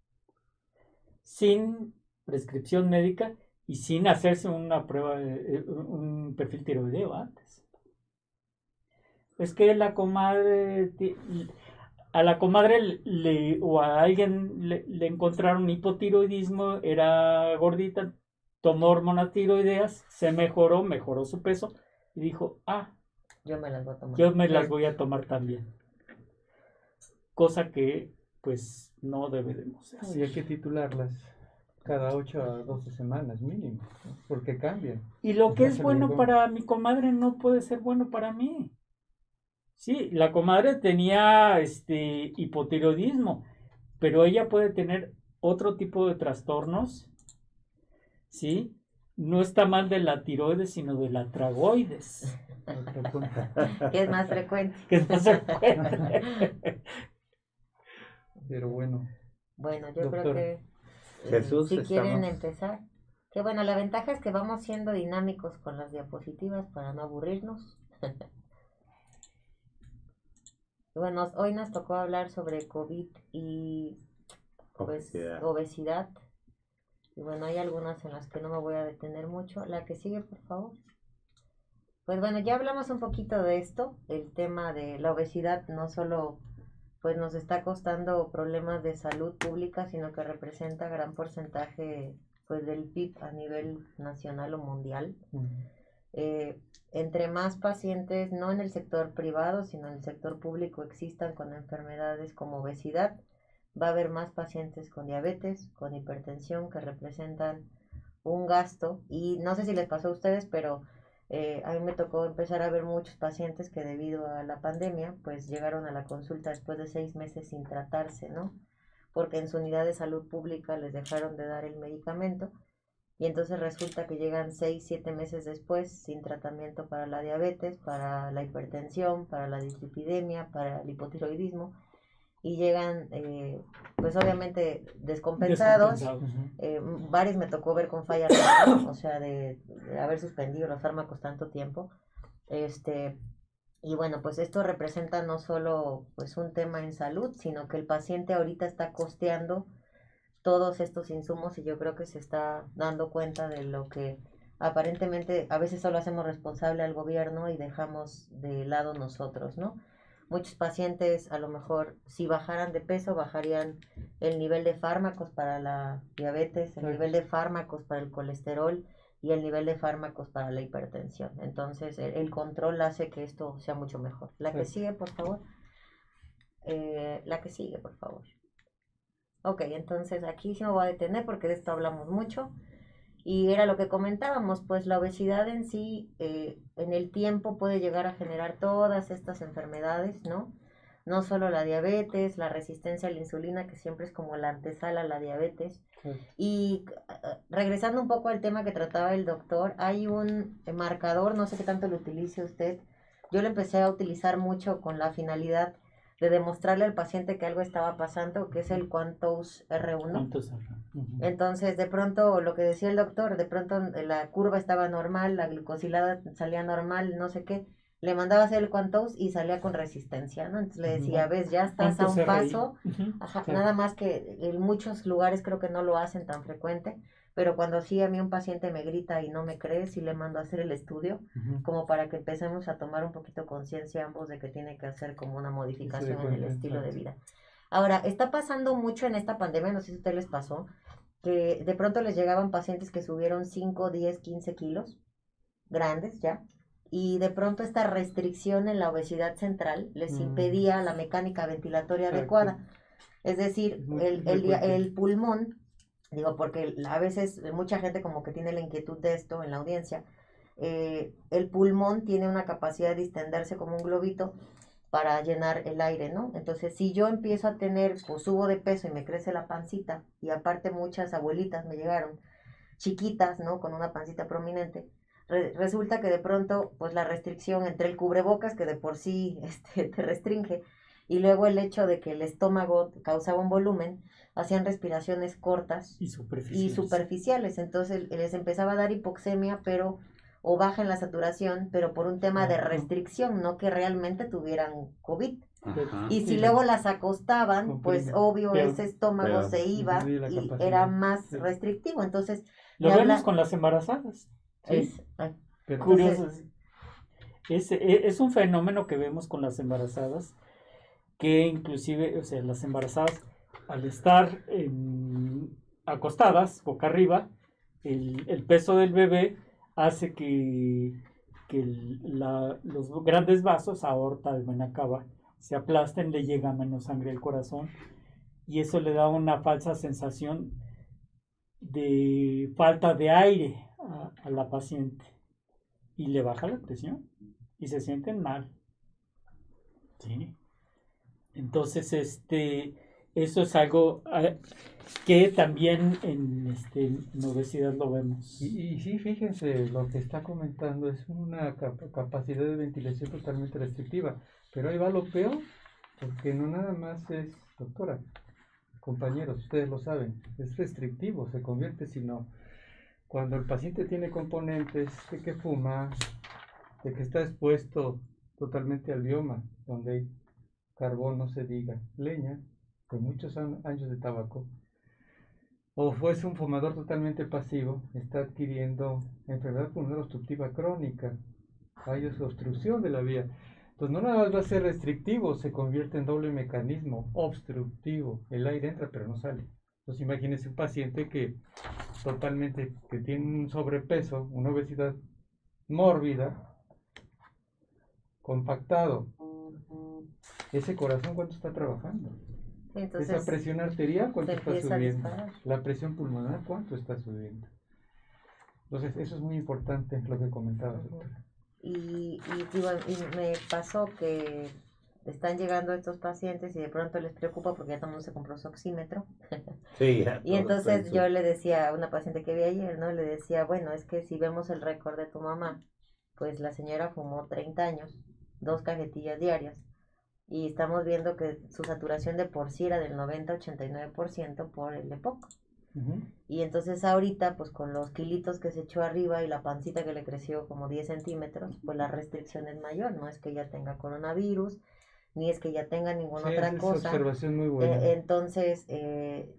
Sin prescripción médica y sin hacerse una prueba, de, eh, un perfil tiroideo antes. Es que la comadre, a la comadre le, o a alguien le, encontraron hipotiroidismo, era gordita, tomó hormonas tiroideas, se mejoró, mejoró su peso y dijo, ah, yo me las voy a tomar. Yo me las voy a tomar también. Cosa que pues no debemos hacer. Y hay que titularlas cada 8 a 12 semanas mínimo, porque cambian. Y lo que es bueno para mi comadre no puede ser bueno para mí. Sí, la comadre tenía este hipotiroidismo, pero ella puede tener otro tipo de trastornos. ¿Sí? No está mal de la tiroides, sino de la tragoides. que es más frecuente. Que es más frecuente. Pero bueno. Bueno, yo creo que Jesús, si quieren empezar. Que bueno, la ventaja es que vamos siendo dinámicos con las diapositivas para no aburrirnos. bueno, hoy nos tocó hablar sobre COVID y pues, obesidad. Y bueno, hay algunas en las que no me voy a detener mucho. La que sigue, por favor. Pues bueno, ya hablamos un poquito de esto, el tema de la obesidad no solo pues nos está costando problemas de salud pública, sino que representa gran porcentaje pues del PIB a nivel nacional o mundial. Eh, entre más pacientes, no en el sector privado, sino en el sector público existan con enfermedades como obesidad, va a haber más pacientes con diabetes, con hipertensión, que representan un gasto. Y no sé si les pasó a ustedes, pero eh, a mí me tocó empezar a ver muchos pacientes que debido a la pandemia, pues llegaron a la consulta después de seis meses sin tratarse, ¿no? Porque en su unidad de salud pública les dejaron de dar el medicamento y entonces resulta que llegan seis, siete meses después sin tratamiento para la diabetes, para la hipertensión, para la dislipidemia, para el hipotiroidismo y llegan, eh, pues obviamente descompensados. Eh, varios me tocó ver con falla, o sea, de, haber suspendido los fármacos tanto tiempo. Este, y bueno, pues esto representa no solo pues un tema en salud, sino que el paciente ahorita está costeando todos estos insumos y yo creo que se está dando cuenta de lo que aparentemente a veces solo hacemos responsable al gobierno y dejamos de lado nosotros, ¿no? Muchos pacientes a lo mejor si bajaran de peso bajarían el nivel de fármacos para la diabetes, el nivel de fármacos para el colesterol y el nivel de fármacos para la hipertensión. Entonces el, control hace que esto sea mucho mejor. La que sigue, por favor. Eh, la que sigue, por favor. Ok, entonces aquí sí me voy a detener porque de esto hablamos mucho. Y era lo que comentábamos, pues la obesidad en sí, eh, en el tiempo puede llegar a generar todas estas enfermedades, ¿no? No solo la diabetes, la resistencia a la insulina, que siempre es como la antesala a la diabetes. Y eh, regresando un poco al tema que trataba el doctor, hay un marcador, no sé qué tanto lo utilice usted, yo lo empecé a utilizar mucho con la finalidad de demostrarle al paciente que algo estaba pasando, que es el Quantos R1. Entonces, de pronto, lo que decía el doctor, de pronto la curva estaba normal, la glucosilada salía normal, no sé qué, le mandaba hacer el Quantos y salía con resistencia, ¿no? Entonces le decía, ves, ya estás a un paso, nada más que en muchos lugares creo que no lo hacen tan frecuente, pero cuando sí a mí un paciente me grita y no me cree, sí le mando a hacer el estudio, como para que empecemos a tomar un poquito conciencia ambos de que tiene que hacer como una modificación en el estilo de vida. Ahora, está pasando mucho en esta pandemia, no sé si a ustedes les pasó, que de pronto les llegaban pacientes que subieron 5, 10, 15 kilos, grandes ya, y de pronto esta restricción en la obesidad central les mm. impedía la mecánica ventilatoria adecuada. Es decir, el, el, el pulmón Digo, porque a veces mucha gente como que tiene la inquietud de esto en la audiencia. Eh, el pulmón tiene una capacidad de distenderse como un globito para llenar el aire, ¿no? Entonces, si yo empiezo a tener, pues subo de peso y me crece la pancita, y aparte muchas abuelitas me llegaron chiquitas, ¿no? Con una pancita prominente, resulta que de pronto, pues la restricción entre el cubrebocas, que de por sí este, te restringe, y luego el hecho de que el estómago causaba un volumen, hacían respiraciones cortas y superficiales. y superficiales. Entonces les empezaba a dar hipoxemia, pero o baja en la saturación, pero por un tema de restricción, no que realmente tuvieran COVID. Y si luego las acostaban, pues obvio ese estómago se iba y era más restrictivo. Entonces, lo vemos con las embarazadas. Es, curioso. Es, e, es, un fenómeno que vemos con las embarazadas, que inclusive, o sea, las embarazadas al estar acostadas, boca arriba, el, peso del bebé hace que, los grandes vasos, aorta, cava, se aplasten, le llega menos sangre al corazón y eso le da una falsa sensación de falta de aire a, a la paciente y le baja la presión y se sienten mal. ¿Sí? Entonces, este, eso es algo ah, que también en, este, obesidad lo vemos. Y, sí, fíjense, lo que está comentando es una capacidad de ventilación totalmente restrictiva. Pero ahí va lo peor, porque no nada más es, doctora, compañeros, ustedes lo saben, es restrictivo, se convierte si no. Cuando el paciente tiene componentes de que fuma, de que está expuesto totalmente al bioma, donde hay carbón, no se diga, leña, con muchos años de tabaco, o fuese un fumador totalmente pasivo, está adquiriendo enfermedad pulmonar obstructiva crónica. Hay obstrucción de la vía. Entonces no nada más va a ser restrictivo, se convierte en doble mecanismo, obstructivo. El aire entra pero no sale. Entonces imagínese un paciente que totalmente, que tiene un sobrepeso, una obesidad mórbida, compactado. Ese corazón cuánto está trabajando. Esa presión arterial, ¿cuánto está subiendo? La presión pulmonar, ¿cuánto está subiendo? Entonces, eso es muy importante lo que comentaba, Y, y, me pasó que están llegando estos pacientes y de pronto les preocupa porque ya todo el mundo se compró su oxímetro. Sí, y entonces yo le decía a una paciente que vi ayer, ¿no? Le decía, bueno, es que si vemos el récord de tu mamá, pues la señora fumó 30 años, dos cajetillas diarias y estamos viendo que su saturación de por sí era del 90-89% por el EPOC. Y entonces ahorita, pues con los kilitos que se echó arriba y la pancita que le creció como 10 centímetros, pues la restricción es mayor, no es que ya tenga coronavirus, ni es que ya tenga ninguna otra cosa. observación muy buena. Eh, entonces, eh,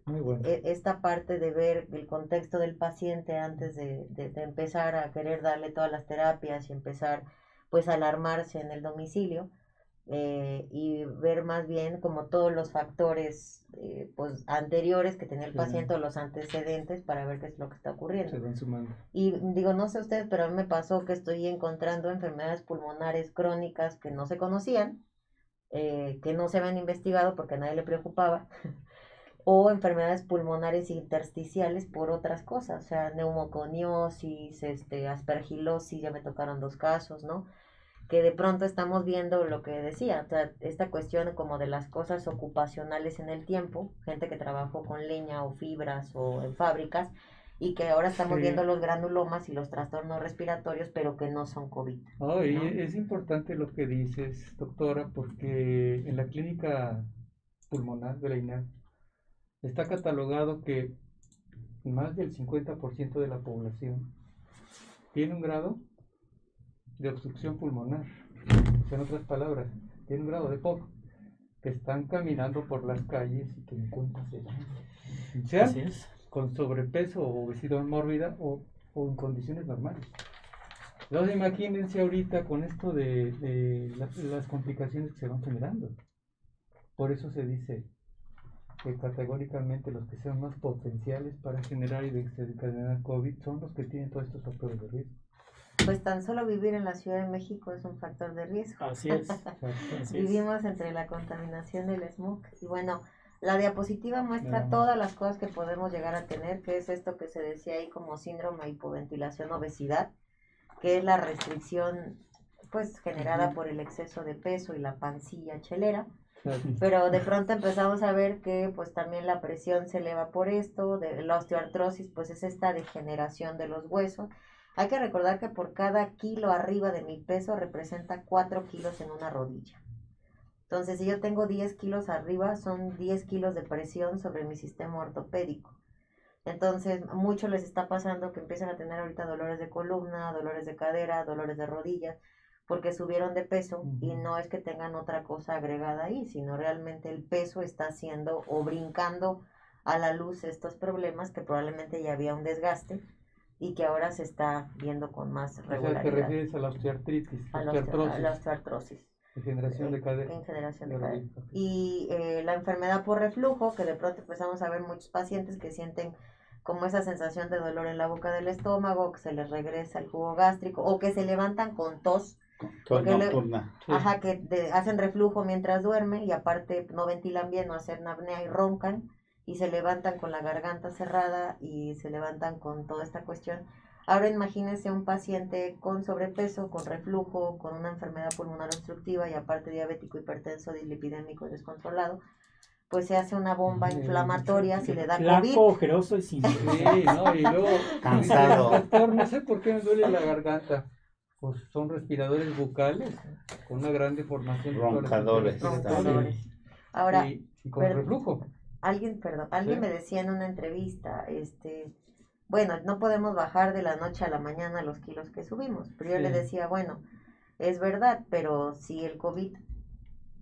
e, esta parte de ver el contexto del paciente antes de, de, de, empezar a querer darle todas las terapias y empezar pues a alarmarse en el domicilio, eh, y ver más bien como todos los factores eh, pues anteriores que tenía el paciente o los antecedentes para ver qué es lo que está ocurriendo. Y digo, no sé ustedes, pero a mí me pasó que estoy encontrando enfermedades pulmonares crónicas que no se conocían, eh, que no se habían investigado porque a nadie le preocupaba, o enfermedades pulmonares intersticiales por otras cosas, o sea, neumoconiosis, este, aspergilosis, ya me tocaron dos casos, ¿no? Que de pronto estamos viendo lo que decía, o sea, esta cuestión como de las cosas ocupacionales en el tiempo, gente que trabajó con leña o fibras o en fábricas, y que ahora estamos viendo los granulomas y los trastornos respiratorios, pero que no son COVID. es importante lo que dices, doctora, porque en la clínica pulmonar de la está catalogado que más del 50% de la población tiene un grado de obstrucción pulmonar. en otras palabras, tiene un grado de POC, que están caminando por las calles y que encuentran sean con sobrepeso o obesidad mórbida o, en condiciones normales. Entonces imagínense ahorita con esto de, las complicaciones que se van generando. Por eso se dice que categóricamente los que sean más potenciales para generar y desencadenar COVID son los que tienen todos estos factores de riesgo pues tan solo vivir en la Ciudad de México es un factor de riesgo. Así es. Vivimos entre la contaminación y el smog. Y bueno, la diapositiva muestra todas las cosas que podemos llegar a tener, que es esto que se decía ahí como síndrome de hipoventilación obesidad, que es la restricción pues generada por el exceso de peso y la pancilla chelera. Pero de pronto empezamos a ver que pues también la presión se eleva por esto, de la osteoartrosis pues es esta degeneración de los huesos hay que recordar que por cada kilo arriba de mi peso representa 4 kilos en una rodilla. Entonces, si yo tengo 10 kilos arriba, son 10 kilos de presión sobre mi sistema ortopédico. Entonces, mucho les está pasando que empiezan a tener ahorita dolores de columna, dolores de cadera, dolores de rodillas, porque subieron de peso y no es que tengan otra cosa agregada ahí, sino realmente el peso está haciendo o brincando a la luz estos problemas que probablemente ya había un desgaste y que ahora se está viendo con más regularidad. O sea, te refieres a la osteoartritis, a la, osteoartrosis. En generación de cadera. En generación de, cadera. Y eh, la enfermedad por reflujo, que de pronto empezamos a ver muchos pacientes que sienten como esa sensación de dolor en la boca del estómago, que se les regresa el jugo gástrico, o que se levantan con tos. Tos Ajá, que hacen reflujo mientras duermen y aparte no ventilan bien, no hacen apnea y roncan y se levantan con la garganta cerrada y se levantan con toda esta cuestión. Ahora imagínense un paciente con sobrepeso, con reflujo, con una enfermedad pulmonar obstructiva y aparte diabético, hipertenso, dislipidémico y descontrolado, pues se hace una bomba inflamatoria si le da COVID. ojeroso y sin... Sí, ¿no? Y luego, cansado. Doctor, no sé por qué me duele la garganta. Pues son respiradores bucales con una gran deformación. Roncadores. Roncadores. Ahora, y, con reflujo alguien, perdón, alguien me decía en una entrevista, este, bueno, no podemos bajar de la noche a la mañana los kilos que subimos, pero yo le decía, bueno, es verdad, pero si el COVID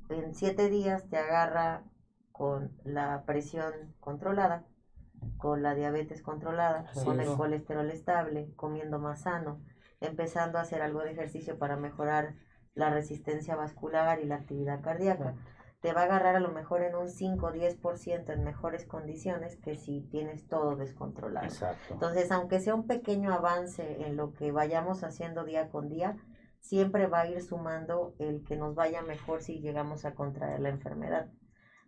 en siete días te agarra con la presión controlada, con la diabetes controlada, con el colesterol estable, comiendo más sano, empezando a hacer algo de ejercicio para mejorar la resistencia vascular y la actividad cardíaca te va a agarrar a lo mejor en un 5 o 10% en mejores condiciones que si tienes todo descontrolado. Exacto. Entonces, aunque sea un pequeño avance en lo que vayamos haciendo día con día, siempre va a ir sumando el que nos vaya mejor si llegamos a contraer la enfermedad.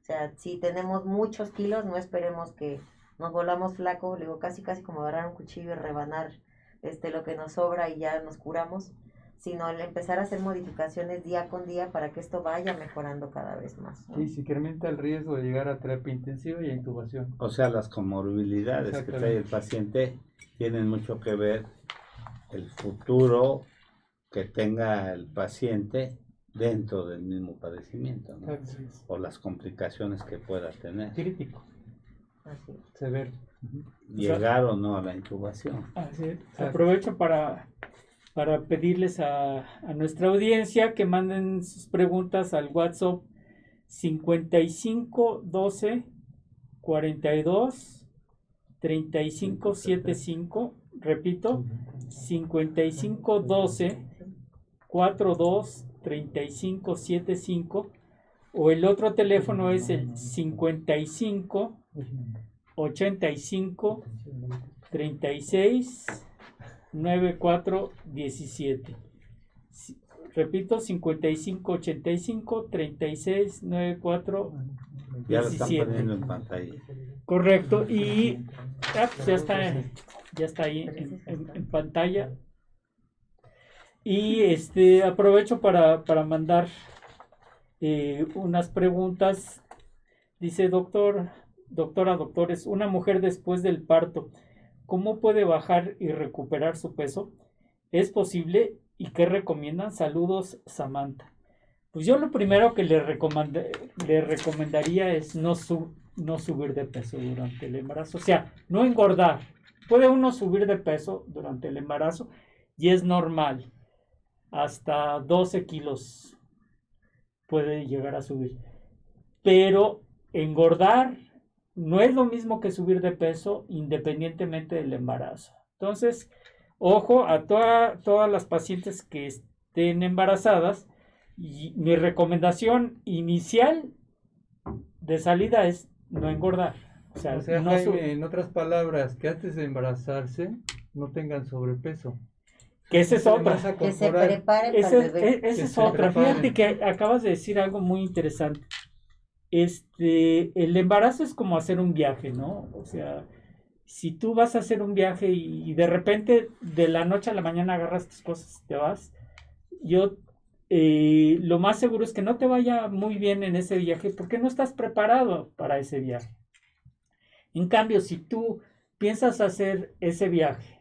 O sea, si tenemos muchos kilos, no esperemos que nos volamos flaco, digo, casi casi como agarrar un cuchillo y rebanar este lo que nos sobra y ya nos curamos sino el empezar a hacer modificaciones día con día para que esto vaya mejorando cada vez más. Sí, si incrementa el riesgo de llegar a terapia intensiva y a intubación. O sea, las comorbilidades que trae el paciente tienen mucho que ver el futuro que tenga el paciente dentro del mismo padecimiento, ¿no? O las complicaciones que pueda tener. Crítico. Así. Severo. Llegar o, no a la incubación. Así Aprovecho para, para pedirles a, nuestra audiencia que manden sus preguntas al WhatsApp 55 12 42 35 75 repito 55 12 42 35 75 o el otro teléfono es el 55 85 36 94 17 repito 55 85 36 94 ya lo están poniendo en pantalla. Correcto y ah, pues ya está ya está ahí en, pantalla. Y este aprovecho para, mandar eh, unas preguntas. Dice doctor doctora doctores una mujer después del parto cómo puede bajar y recuperar su peso es posible y qué recomiendan saludos Samantha pues yo lo primero que le, recomendaría es no, no subir de peso durante el embarazo. O sea, no engordar. Puede uno subir de peso durante el embarazo y es normal. Hasta 12 kilos puede llegar a subir. Pero engordar no es lo mismo que subir de peso independientemente del embarazo. Entonces, ojo a todas las pacientes que estén embarazadas. Y mi recomendación inicial de salida es no engordar. O sea, en otras palabras, que antes de embarazarse no tengan sobrepeso. Que esa es otra. Que se preparen para esa, e, Esa es otra. Fíjate que acabas de decir algo muy interesante. Este, el embarazo es como hacer un viaje, ¿no? O sea, si tú vas a hacer un viaje y, de repente de la noche a la mañana agarras tus cosas, te vas, yo eh, lo más seguro es que no te vaya muy bien en ese viaje porque no estás preparado para ese viaje. En cambio, si tú piensas hacer ese viaje,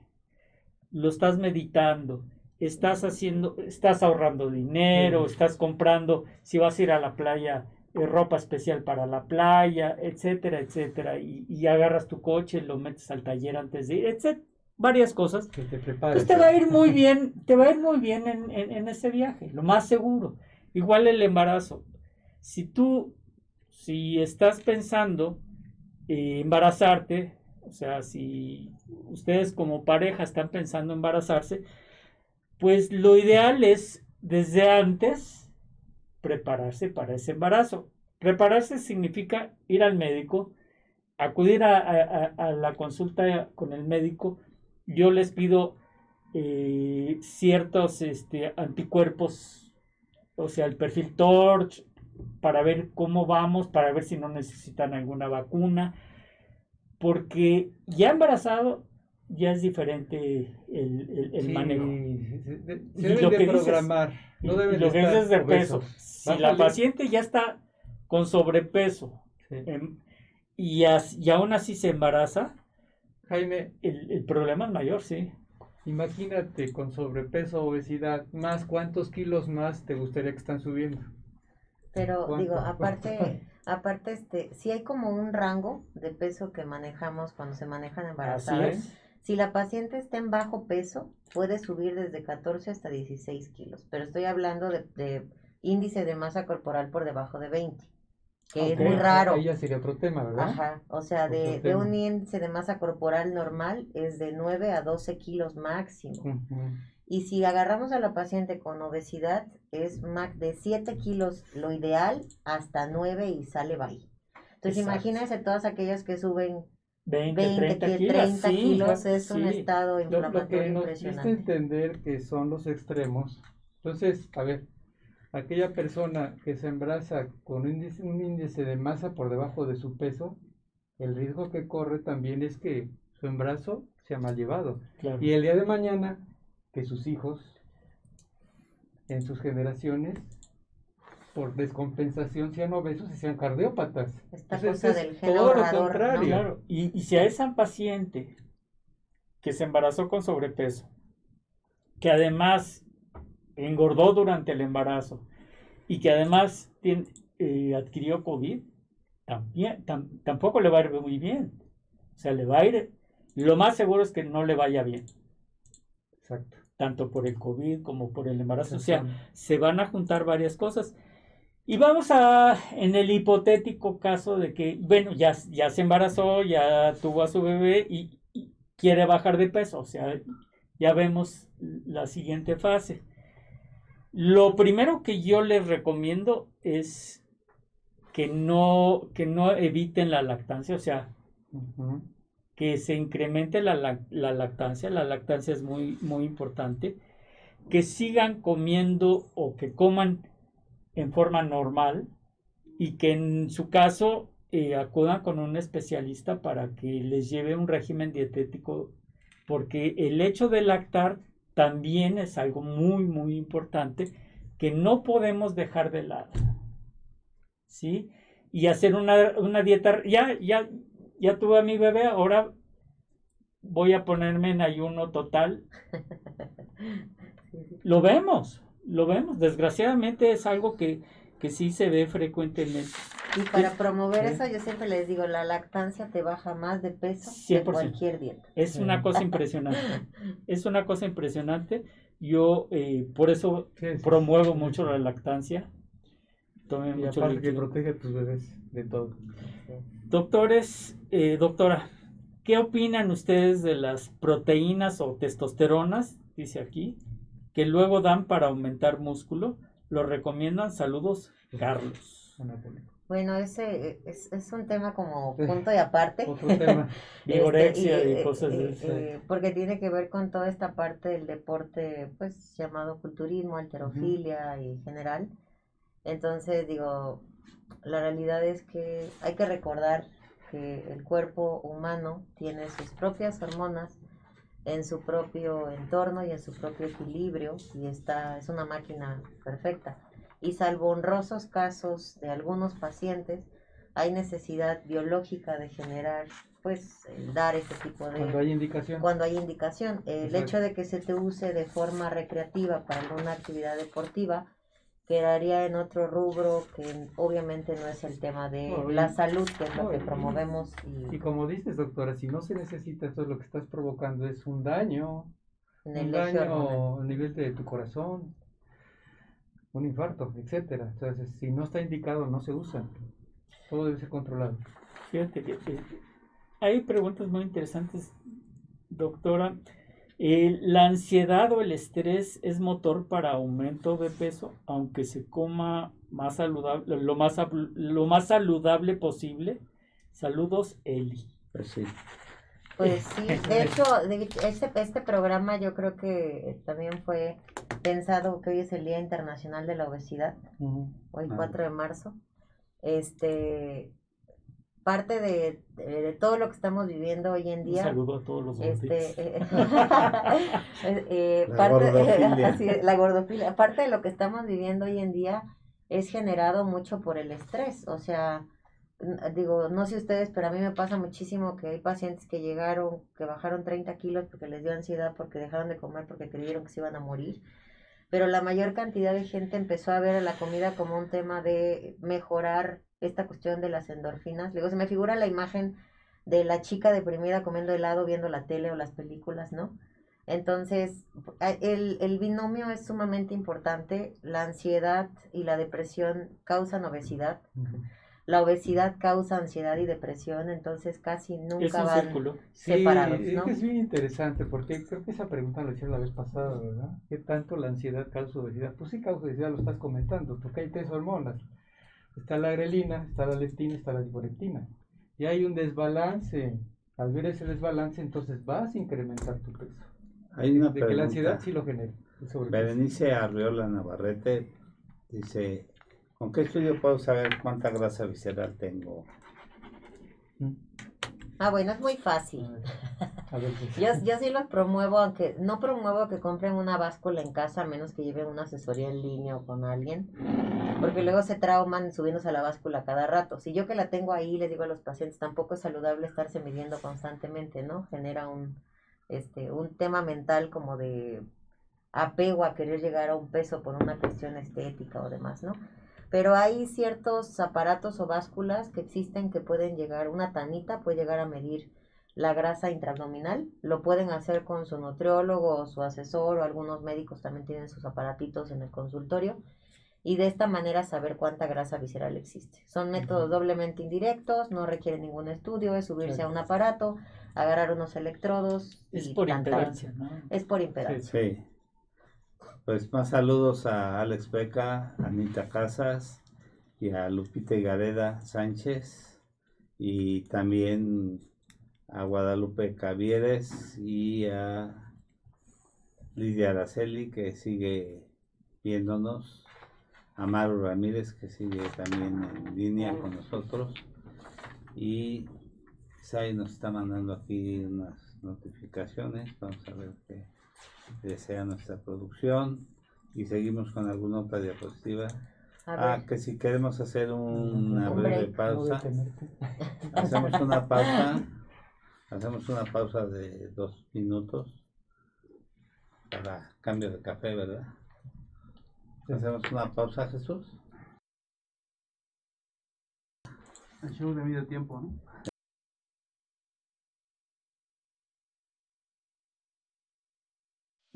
lo estás meditando, estás haciendo, estás ahorrando dinero, estás comprando, si vas a ir a la playa, ropa especial para la playa, etcétera, etcétera, y, y, agarras tu coche, lo metes al taller antes de ir, etcétera varias cosas, que te pues te va a ir muy bien, te va a ir muy bien en, en, ese viaje, lo más seguro. Igual el embarazo. Si tú, si estás pensando eh, embarazarte, o sea, si ustedes como pareja están pensando embarazarse, pues lo ideal es desde antes prepararse para ese embarazo. Prepararse significa ir al médico, acudir a, la consulta con el médico, yo les pido eh, ciertos este, anticuerpos, o sea, el perfil TORCH, para ver cómo vamos, para ver si no necesitan alguna vacuna, porque ya embarazado ya es diferente el, el, manejo. Se, debe de programar, no debe lo que es de peso. Si la paciente ya está con sobrepeso em, y, y aún así se embaraza, Jaime, el, problema es mayor, sí. Imagínate con sobrepeso, obesidad, más cuántos kilos más te gustaría que están subiendo. Pero digo, aparte, aparte este, si hay como un rango de peso que manejamos cuando se manejan embarazadas. Si la paciente está en bajo peso, puede subir desde 14 hasta 16 kilos, pero estoy hablando de, de índice de masa corporal por debajo de 20 que es muy raro. Ella sería otro tema, ¿verdad? Ajá, o sea, de, de, un índice de masa corporal normal es de 9 a 12 kilos máximo. Y si agarramos a la paciente con obesidad, es de 7 kilos lo ideal hasta 9 y sale ahí. Entonces imagínense todas aquellas que suben 20, 30, 30 kilos, es un estado inflamatorio lo, lo que nos entender que son los extremos. Entonces, a ver, aquella persona que se embaraza con un índice, de masa por debajo de su peso, el riesgo que corre también es que su embarazo sea mal llevado. Y el día de mañana, que sus hijos, en sus generaciones, por descompensación sean obesos y sean cardiópatas. Esta cosa del todo lo contrario. Y, y si a esa paciente que se embarazó con sobrepeso, que además engordó durante el embarazo y que además tiene, eh, adquirió COVID, también, tampoco le va a ir muy bien. O sea, le va a ir, lo más seguro es que no le vaya bien. Exacto. Tanto por el COVID como por el embarazo. O sea, se van a juntar varias cosas. Y vamos a, en el hipotético caso de que, bueno, ya, ya se embarazó, ya tuvo a su bebé y, quiere bajar de peso. O sea, ya vemos la siguiente fase. Lo primero que yo les recomiendo es que no, que no eviten la lactancia, o sea, que se incremente la, la, lactancia. La lactancia es muy, muy importante. Que sigan comiendo o que coman en forma normal y que en su caso eh, acudan con un especialista para que les lleve un régimen dietético, porque el hecho de lactar también es algo muy, muy importante que no podemos dejar de lado. ¿Sí? Y hacer una, una dieta, ya, ya, ya tuve a mi bebé, ahora voy a ponerme en ayuno total. Lo vemos, lo vemos. Desgraciadamente es algo que, que sí se ve frecuentemente. Y para promover eso, yo siempre les digo, la lactancia te baja más de peso que cualquier dieta. Es una cosa impresionante. es una cosa impresionante. Yo eh, por eso promuevo mucho la lactancia. Tomen mucho aparte que protege a tus bebés de todo. Doctores, eh, doctora, ¿qué opinan ustedes de las proteínas o testosteronas, dice aquí, que luego dan para aumentar músculo. Lo recomiendan. Saludos, Carlos. Bueno, ese es, es un tema como punto de aparte. Otro tema. Vigorexia este, y, eh, cosas de eh, eh, porque tiene que ver con toda esta parte del deporte, pues llamado culturismo, alterofilia y general. Entonces, digo, la realidad es que hay que recordar que el cuerpo humano tiene sus propias hormonas en su propio entorno y en su propio equilibrio y está, es una máquina perfecta. Y salvo honrosos casos de algunos pacientes, hay necesidad biológica de generar, pues, dar ese tipo de... Cuando hay indicación. Cuando hay indicación. El hecho de que se te use de forma recreativa para alguna actividad deportiva, quedaría en otro rubro que obviamente no es el tema de la salud, que es lo que promovemos. Y, como dices, doctora, si no se necesita, eso lo que estás provocando es un daño, un daño a nivel de tu corazón, un infarto, etcétera. Entonces, si no está indicado, no se usa. Todo debe ser controlado. Fíjate que eh, hay preguntas muy interesantes, doctora. Eh, la ansiedad o el estrés es motor para aumento de peso, aunque se coma más saludable, lo más, lo más saludable posible. Saludos, Eli. Pues sí. Pues sí, de hecho, este, este programa yo creo que también fue pensado que hoy es el Día Internacional de la Obesidad, hoy 4 de marzo. Este, parte de, de, todo lo que estamos viviendo hoy en día. Un saludo a todos los este, eh, eh, la parte, gordofilia. la gordofilia. Parte de lo que estamos viviendo hoy en día es generado mucho por el estrés. O sea, digo, no sé ustedes, pero a mí me pasa muchísimo que hay pacientes que llegaron, que bajaron 30 kilos porque les dio ansiedad, porque dejaron de comer, porque creyeron que se iban a morir pero la mayor cantidad de gente empezó a ver a la comida como un tema de mejorar esta cuestión de las endorfinas. Luego se me figura la imagen de la chica deprimida comiendo helado, viendo la tele o las películas, ¿no? Entonces, el, el binomio es sumamente importante. La ansiedad y la depresión causan obesidad. La obesidad causa ansiedad y depresión, entonces casi nunca van separados, ¿no? Es, es bien interesante porque creo que esa pregunta la hice la vez pasada, ¿verdad? ¿Qué tanto la ansiedad causa obesidad? Pues sí causa obesidad, lo estás comentando, porque hay tres hormonas Está la grelina, está la leptina, está la digorectina. Y hay un desbalance. Al ver ese desbalance, entonces vas a incrementar tu peso. Hay una de que la ansiedad sí lo genera. Berenice Arriola Navarrete dice, ¿con qué estudio puedo saber cuánta grasa visceral tengo? ¿Mm? Ah, bueno, es muy fácil. Yo, yo sí los promuevo, aunque no promuevo que compren una báscula en casa, a menos que lleven una asesoría en línea o con alguien, porque luego se trauman subiéndose a la báscula cada rato. Si yo que la tengo ahí, les digo a los pacientes, tampoco es saludable estarse midiendo constantemente, ¿no? Genera un, este, un tema mental como de apego a querer llegar a un peso por una cuestión estética o demás, ¿no? Pero hay ciertos aparatos o básculas que existen que pueden llegar, una tanita puede llegar a medir la grasa intraabdominal, lo pueden hacer con su nutriólogo o su asesor o algunos médicos también tienen sus aparatitos en el consultorio y de esta manera saber cuánta grasa visceral existe. Son métodos doblemente indirectos, no requieren ningún estudio, es subirse a un aparato, agarrar unos electrodos. Es por impedancia, ¿no? Es por impedancia. Sí. Pues más saludos a Alex Beca, a Anita Casas y a Lupita Gareda Sánchez y también a Guadalupe Cavieres y a Lidia Araceli que sigue viéndonos a Maru Ramírez, que sigue también en línea con nosotros. Y Sai nos está mandando aquí unas notificaciones. Vamos a ver qué desea nuestra producción. Y seguimos con alguna otra diapositiva. Ah, que si queremos hacer una breve pausa, hacemos una pausa, hacemos una pausa de dos minutos para cambio de café, ¿verdad? Hacemos una pausa, Jesús. El show de medio tiempo, ¿no?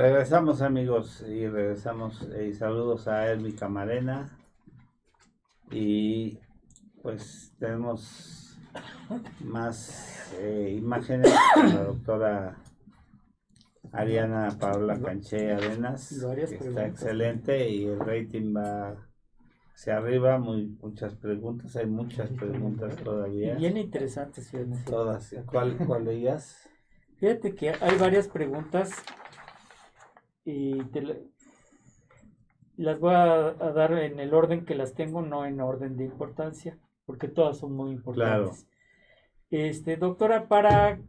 Regresamos amigos y regresamos eh, y saludos a Elmi Camarena. Y pues tenemos más eh, imágenes con la doctora Ariana Paola Canché Arenas que está excelente y el rating va hacia arriba muy muchas preguntas hay muchas preguntas todavía. Bien interesantes todas ¿cuál, cuál de ellas? fíjate que hay varias preguntas y te las voy a, dar en el orden que las tengo, no en orden de importancia, porque todas son muy importantes. Este, doctora, para,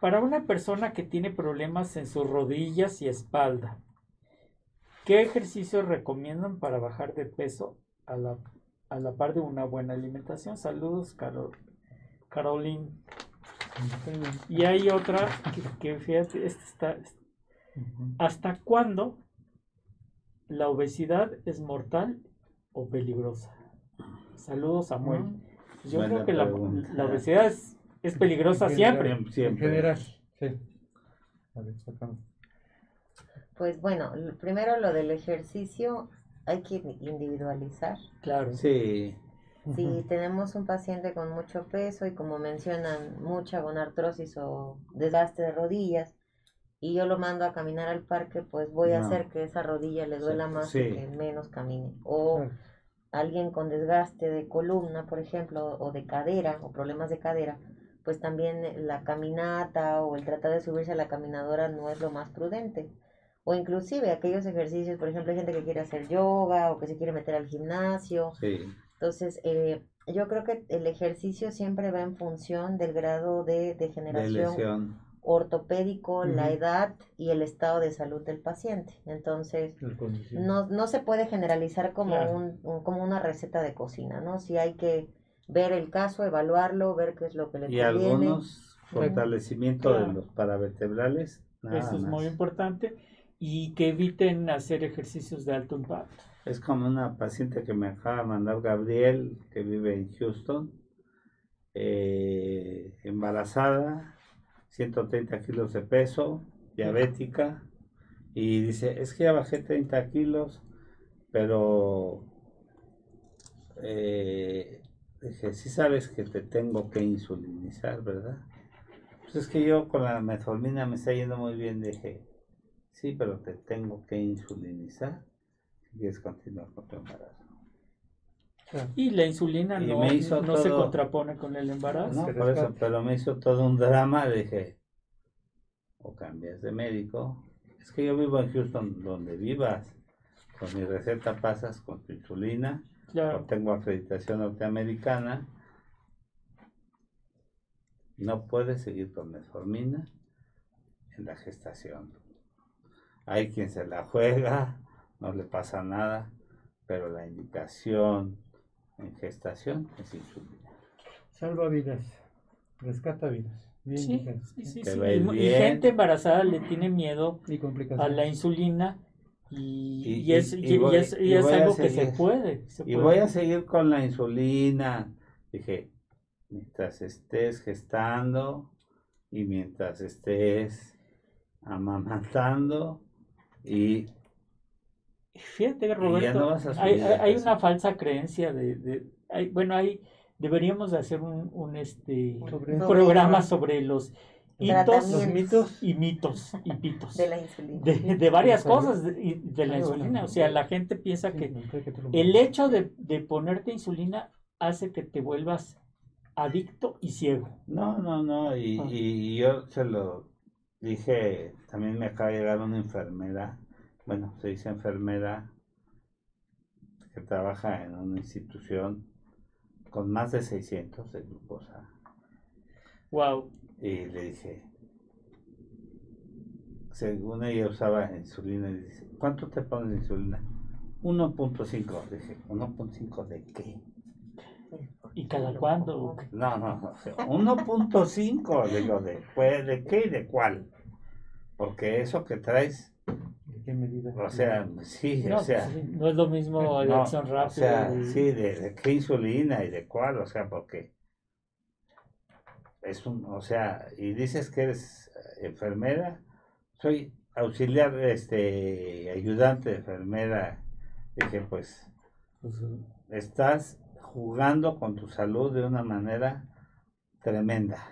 para una persona que tiene problemas en sus rodillas y espalda, ¿qué ejercicios recomiendan para bajar de peso a la, a la par de una buena alimentación? Saludos, Carol, Caroline. Y hay otra que, que fíjate, esta está, ¿Hasta cuándo la obesidad es mortal o peligrosa? Saludos, Samuel. Pues yo creo que la, obesidad es, peligrosa siempre. En general, sí. Pues bueno, primero lo del ejercicio hay que individualizar. Claro. Sí. Si tenemos un paciente con mucho peso y como mencionan, mucha gonartrosis o desgaste de rodillas, y yo lo mando a caminar al parque, pues voy a hacer que esa rodilla le duela más y que menos camine. O alguien con desgaste de columna, por ejemplo, o de cadera, o problemas de cadera, pues también la caminata o el tratar de subirse a la caminadora no es lo más prudente. O inclusive aquellos ejercicios, por ejemplo, hay gente que quiere hacer yoga o que se quiere meter al gimnasio. Entonces, eh, yo creo que el ejercicio siempre va en función del grado de degeneración ortopédico, la edad y el estado de salud del paciente. Entonces, no, no se puede generalizar como, un, como una receta de cocina, ¿no? Si hay que ver el caso, evaluarlo, ver qué es lo que le y algunos fortalecimiento de los paravertebrales. Eso es muy importante y que eviten hacer ejercicios de alto impacto. Es como una paciente que me acaba de mandar Gabriel, que vive en Houston, eh, embarazada, 130 kilos de peso, diabética, y dice, es que ya bajé 30 kilos, pero eh, dije, sí sabes que te tengo que insulinizar, ¿verdad? Pues es que yo con la metformina me está yendo muy bien, dije, sí, pero te tengo que insulinizar si quieres continuar con tu embarazo. Y la insulina no, se contrapone con el embarazo. No, por eso, pero me hizo todo un drama. Dije, o cambias de médico. Es que yo vivo en Houston, donde vivas. Con mi receta pasas con tu insulina. Claro. tengo acreditación norteamericana. No puedes seguir con metformina en la gestación. Hay quien se la juega, no le pasa nada, pero la indicación en gestación es insulina. Salva vidas, rescata vidas. Bien sí, sí, sí, Y, gente embarazada le tiene miedo a la insulina y, es, algo que se puede, Y voy a seguir con la insulina. Dije, mientras estés gestando y mientras estés amamantando y Fíjate, Roberto, hay, una falsa creencia de, bueno, hay, deberíamos de hacer un, este, programa sobre los hitos, mitos y mitos y pitos de la insulina. De, varias cosas de, de la insulina. O sea, la gente piensa que el hecho de, ponerte insulina hace que te vuelvas adicto y ciego. No, no, no. Y, ah. y yo se lo dije, también me acaba de llegar una enfermera bueno, se dice enfermera que trabaja en una institución con más de 600 de glucosa. Wow. Y le dije, según ella usaba insulina, y dice, ¿cuánto te pones insulina? 1.5. Dije, ¿1.5 de qué? ¿Y cada cuándo? No, no, no. 1.5, digo, de, pues, ¿de qué y de cuál? Porque eso que traes medida? O sea, sí, o sea. no es lo mismo de acción rápida. O sea, sí, de, qué insulina y de cuál, o sea, porque es un, o sea, y dices que eres enfermera, soy auxiliar, este, ayudante de enfermera, dije, pues, pues estás jugando con tu salud de una manera tremenda.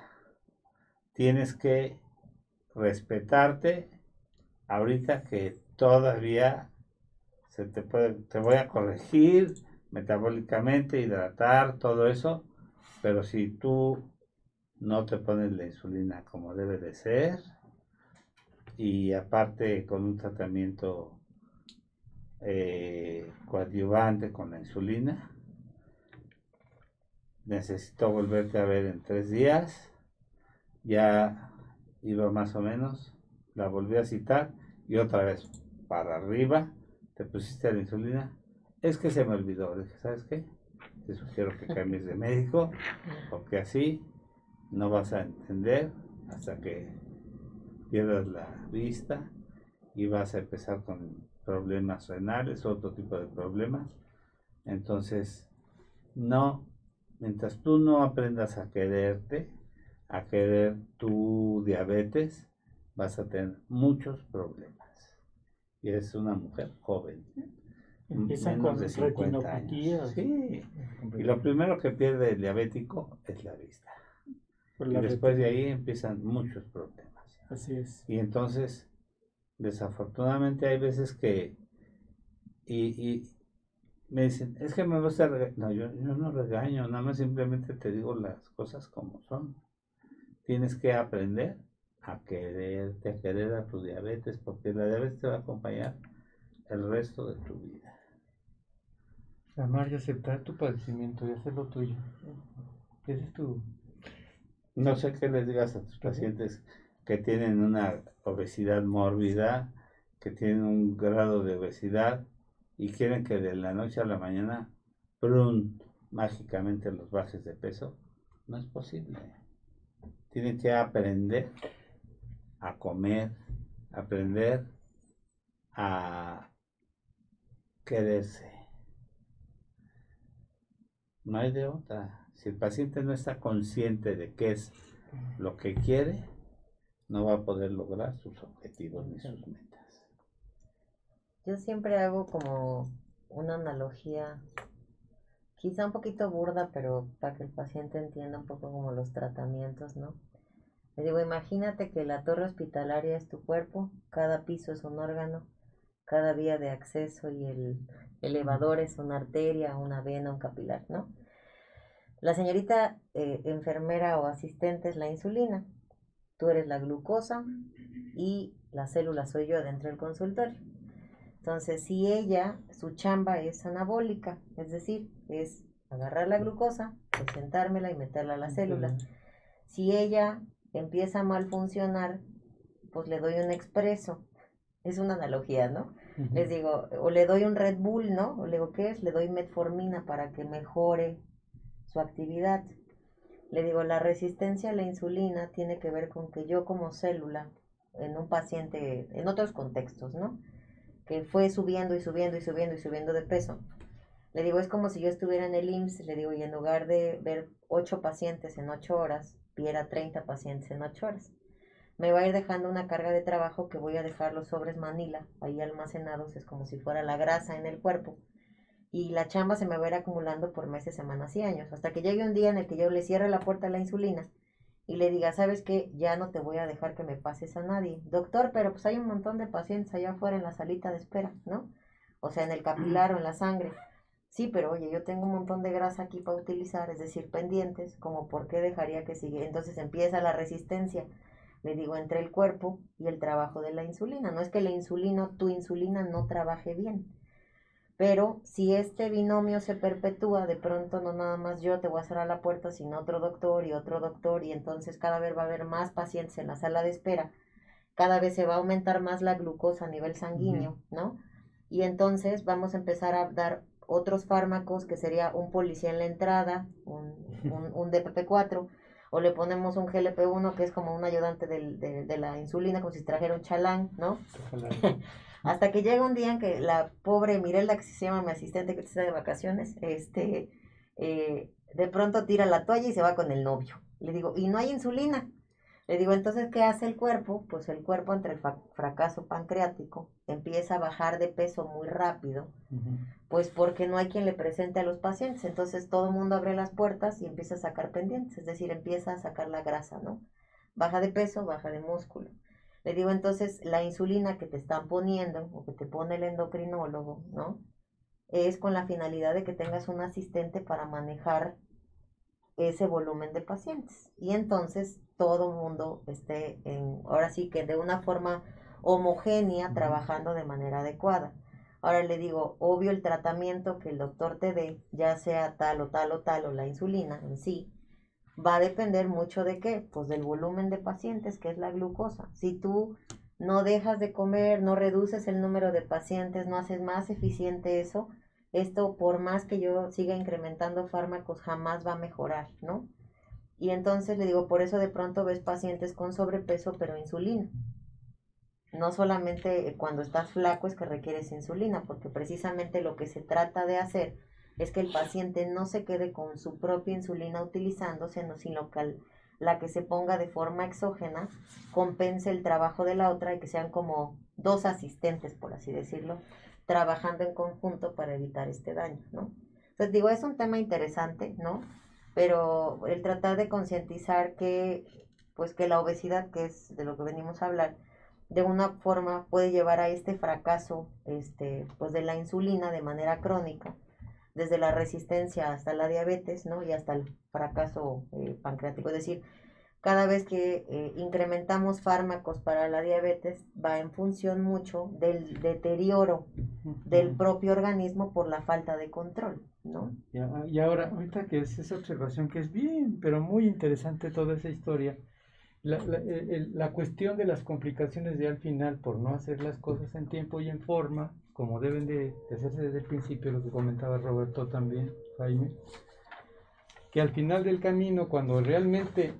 Tienes que respetarte ahorita que todavía se te puede, te voy a corregir metabólicamente, hidratar, todo eso, pero si tú no te pones la insulina como debe de ser, y aparte con un tratamiento eh, coadyuvante con la insulina, necesito volverte a ver en tres días, ya iba más o menos, la volví a citar y otra vez para arriba, te pusiste la insulina, es que se me olvidó. Dije, ¿sabes qué? Te sugiero que cambies de médico, porque así no vas a entender hasta que pierdas la vista y vas a empezar con problemas renales, otro tipo de problemas. Entonces, no, mientras tú no aprendas a quererte, a querer tu diabetes, vas a tener muchos problemas y es una mujer joven. menos de 50 años. Sí. Y lo primero que pierde el diabético es la vista. y después de ahí empiezan muchos problemas. Así es. Y entonces, desafortunadamente hay veces que... Y, me dicen, es que me gusta... No, yo, yo no regaño, nada más simplemente te digo las cosas como son. Tienes que aprender a quererte, a querer a tu diabetes, porque la diabetes te va a acompañar el resto de tu vida. Amar y aceptar tu padecimiento y hacer lo tuyo. Ese es tu... No sé qué les digas a tus pacientes que tienen una obesidad mórbida, que tienen un grado de obesidad y quieren que de la noche a la mañana, prun, mágicamente los bajes de peso. No es posible. Tienen que aprender a comer, aprender a quererse. No hay de otra. Si el paciente no está consciente de qué es lo que quiere, no va a poder lograr sus objetivos ni sus metas. Yo siempre hago como una analogía, quizá un poquito burda, pero para que el paciente entienda un poco como los tratamientos, ¿no? Le digo, imagínate que la torre hospitalaria es tu cuerpo, cada piso es un órgano, cada vía de acceso y el elevador es una arteria, una vena, un capilar, ¿no? La señorita eh, enfermera o asistente es la insulina, tú eres la glucosa y la célula soy yo dentro del consultorio. Entonces, si ella, su chamba es anabólica, es decir, es agarrar la glucosa, presentármela y meterla a la célula. Si ella empieza a mal funcionar, pues le doy un expreso. Es una analogía, ¿no? Les digo, o le doy un Red Bull, ¿no? O le digo, ¿qué es? Le doy metformina para que mejore su actividad. Le digo, la resistencia a la insulina tiene que ver con que yo como célula, en un paciente, en otros contextos, ¿no? Que fue subiendo y subiendo y subiendo y subiendo de peso. Le digo, es como si yo estuviera en el IMSS, le digo, y en lugar de ver ocho pacientes en ocho horas, viera 30 pacientes en 8 horas. Me va a ir dejando una carga de trabajo que voy a dejar los sobres manila ahí almacenados, es como si fuera la grasa en el cuerpo. Y la chamba se me va a ir acumulando por meses, semanas y años, hasta que llegue un día en el que yo le cierre la puerta a la insulina y le diga, ¿sabes qué? Ya no te voy a dejar que me pases a nadie. Doctor, pero pues hay un montón de pacientes allá afuera en la salita de espera, ¿no? O sea, en el capilar o en la sangre. Sí, pero oye, yo tengo un montón de grasa aquí para utilizar, es decir, pendientes, como por qué dejaría que siga. Entonces empieza la resistencia, le digo, entre el cuerpo y el trabajo de la insulina. No es que la insulina, tu insulina no trabaje bien, pero si este binomio se perpetúa, de pronto no nada más yo te voy a cerrar la puerta, sino otro doctor y otro doctor, y entonces cada vez va a haber más pacientes en la sala de espera, cada vez se va a aumentar más la glucosa a nivel sanguíneo, ¿no? Y entonces vamos a empezar a dar otros fármacos que sería un policía en la entrada, un, un, DPP4, o le ponemos un GLP1 que es como un ayudante de, la insulina, como si trajera un chalán, ¿no? Hasta que llega un día en que la pobre Mirelda, que se llama mi asistente que está de vacaciones, este, eh, de pronto tira la toalla y se va con el novio. Le digo, y no hay insulina. Le digo, entonces, ¿qué hace el cuerpo? Pues el cuerpo entre el fracaso pancreático empieza a bajar de peso muy rápido, pues porque no hay quien le presente a los pacientes. Entonces todo el mundo abre las puertas y empieza a sacar pendientes, es decir, empieza a sacar la grasa, ¿no? Baja de peso, baja de músculo. Le digo, entonces, la insulina que te están poniendo o que te pone el endocrinólogo, ¿no? Es con la finalidad de que tengas un asistente para manejar ese volumen de pacientes. Y entonces todo el mundo esté en, ahora sí que de una forma homogénea, trabajando de manera adecuada. Ahora le digo, obvio el tratamiento que el doctor te dé, ya sea tal o tal o tal o la insulina en sí, va a depender mucho de qué, pues del volumen de pacientes, que es la glucosa. Si tú no dejas de comer, no reduces el número de pacientes, no haces más eficiente eso, esto por más que yo siga incrementando fármacos jamás va a mejorar, ¿no? Y entonces le digo, por eso de pronto ves pacientes con sobrepeso pero insulina. No solamente cuando estás flaco es que requieres insulina, porque precisamente lo que se trata de hacer es que el paciente no se quede con su propia insulina utilizándose, sino que la que se ponga de forma exógena compense el trabajo de la otra y que sean como dos asistentes, por así decirlo, trabajando en conjunto para evitar este daño, ¿no? Entonces digo, es un tema interesante, ¿no? Pero el tratar de concientizar que, pues que la obesidad, que es de lo que venimos a hablar, de una forma puede llevar a este fracaso, este, pues de la insulina de manera crónica, desde la resistencia hasta la diabetes, ¿no? Y hasta el fracaso eh, pancreático. Es decir, cada vez que eh, incrementamos fármacos para la diabetes, va en función mucho del deterioro del propio organismo por la falta de control, ¿no? Y ahora, ahorita que es esa observación que es bien, pero muy interesante toda esa historia, la, la, la cuestión de las complicaciones de al final por no hacer las cosas en tiempo y en forma, como deben de, hacerse desde el principio, lo que comentaba Roberto también, Jaime, que al final del camino, cuando realmente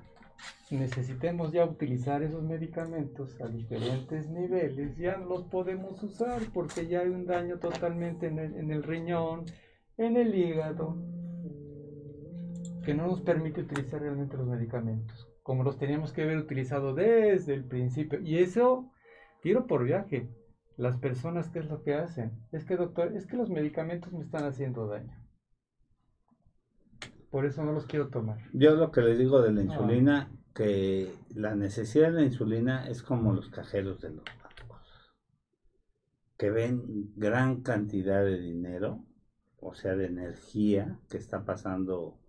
necesitemos ya utilizar esos medicamentos a diferentes niveles, ya no los podemos usar porque ya hay un daño totalmente en el, en el riñón, en el hígado, que no nos permite utilizar realmente los medicamentos, como los teníamos que haber utilizado desde el principio. Y eso, tiro por viaje, las personas, ¿qué es lo que hacen? Es que, doctor, es que los medicamentos me están haciendo daño. Por eso no los quiero tomar. Yo lo que les digo de la insulina, que la necesidad de la insulina es como los cajeros de los bancos, que ven gran cantidad de dinero, o sea, de energía que está pasando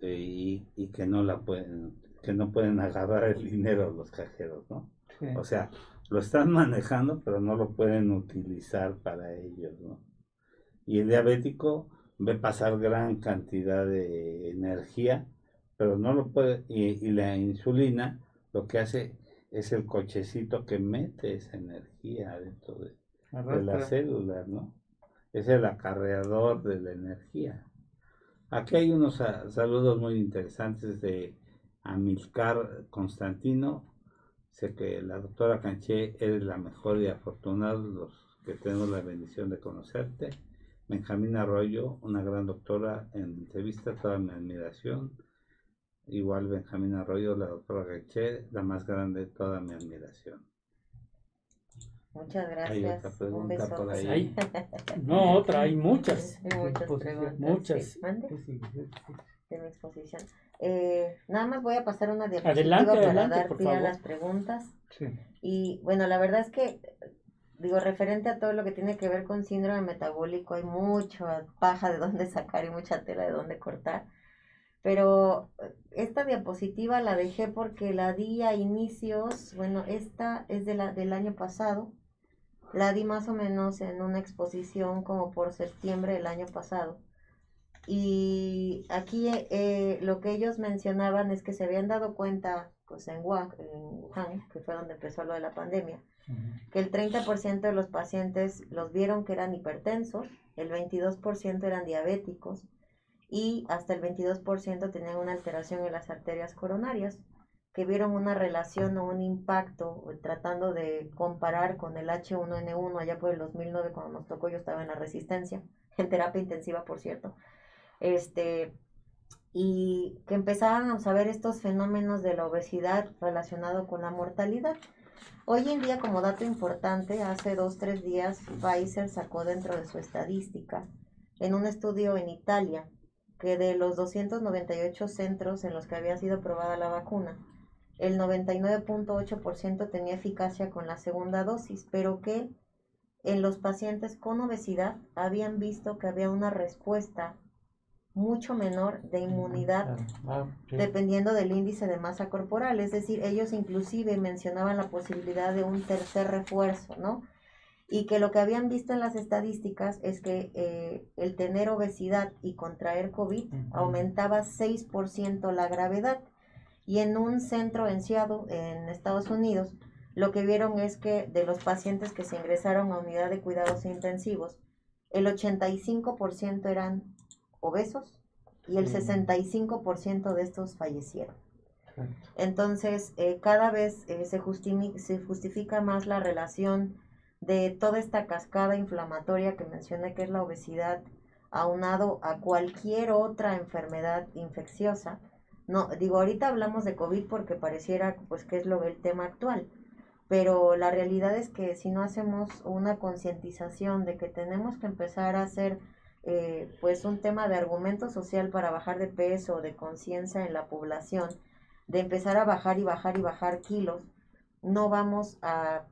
eh, y, y, que no la pueden, que no pueden agarrar el dinero los cajeros, ¿no? O sea, lo están manejando, pero no lo pueden utilizar para ellos, ¿no? Y el diabético ve pasar gran cantidad de energía, pero no lo puede, y, la insulina lo que hace es el cochecito que mete esa energía dentro de, de las células, ¿no? Es el acarreador de la energía. Aquí hay unos saludos muy interesantes de Amilcar Constantino Sé que la doctora Canché eres la mejor y afortunada los que tenemos la bendición de conocerte. Benjamín Arroyo, una gran doctora en entrevista, toda mi admiración. Igual Benjamín Arroyo, la doctora Canché, la más grande, toda mi admiración. Muchas gracias. Hay otra pregunta por ahí. No, otra, hay muchas. muchas Muchas. De mi exposición. Eh, nada más voy a pasar una diapositiva para dar pie a las preguntas. Y bueno, la verdad es que, digo, referente a todo lo que tiene que ver con síndrome metabólico, hay mucha paja de dónde sacar y mucha tela de dónde cortar. Pero esta diapositiva la dejé porque la di a inicios, bueno, esta es de la, del año pasado. La di más o menos en una exposición como por septiembre del año pasado. Y aquí eh, lo que ellos mencionaban es que se habían dado cuenta pues en, Wuhan, que fue donde empezó lo de la pandemia, que el 30% de los pacientes los vieron que eran hipertensos, el 22% eran diabéticos y hasta el 22% tenían una alteración en las arterias coronarias, que vieron una relación o un impacto tratando de comparar con el H1N1 allá por el 2009 cuando nos tocó, yo estaba en la resistencia, en terapia intensiva por cierto, este, y que empezábamos a ver estos fenómenos de la obesidad relacionado con la mortalidad. Hoy en día, como dato importante, hace dos, tres días Pfizer sacó dentro de su estadística en un estudio en Italia que de los 298 centros en los que había sido probada la vacuna, el 99.8% tenía eficacia con la segunda dosis, pero que en los pacientes con obesidad habían visto que había una respuesta mucho menor de inmunidad ah, dependiendo del índice de masa corporal. Es decir, ellos inclusive mencionaban la posibilidad de un tercer refuerzo, ¿no? Y que lo que habían visto en las estadísticas es que eh, el tener obesidad y contraer COVID aumentaba 6% la gravedad. Y en un centro en Seattle, en Estados Unidos, lo que vieron es que de los pacientes que se ingresaron a unidad de cuidados intensivos, el 85% eran obesos y el 65% de estos fallecieron. Entonces, eh, cada vez eh, se, se justifica más la relación de toda esta cascada inflamatoria que mencioné que es la obesidad, aunado a cualquier otra enfermedad infecciosa. No, digo, ahorita hablamos de COVID porque pareciera pues que es lo el tema actual, pero la realidad es que si no hacemos una concientización de que tenemos que empezar a hacer eh, pues un tema de argumento social para bajar de peso, de conciencia en la población, de empezar a bajar y bajar y bajar kilos, no vamos a,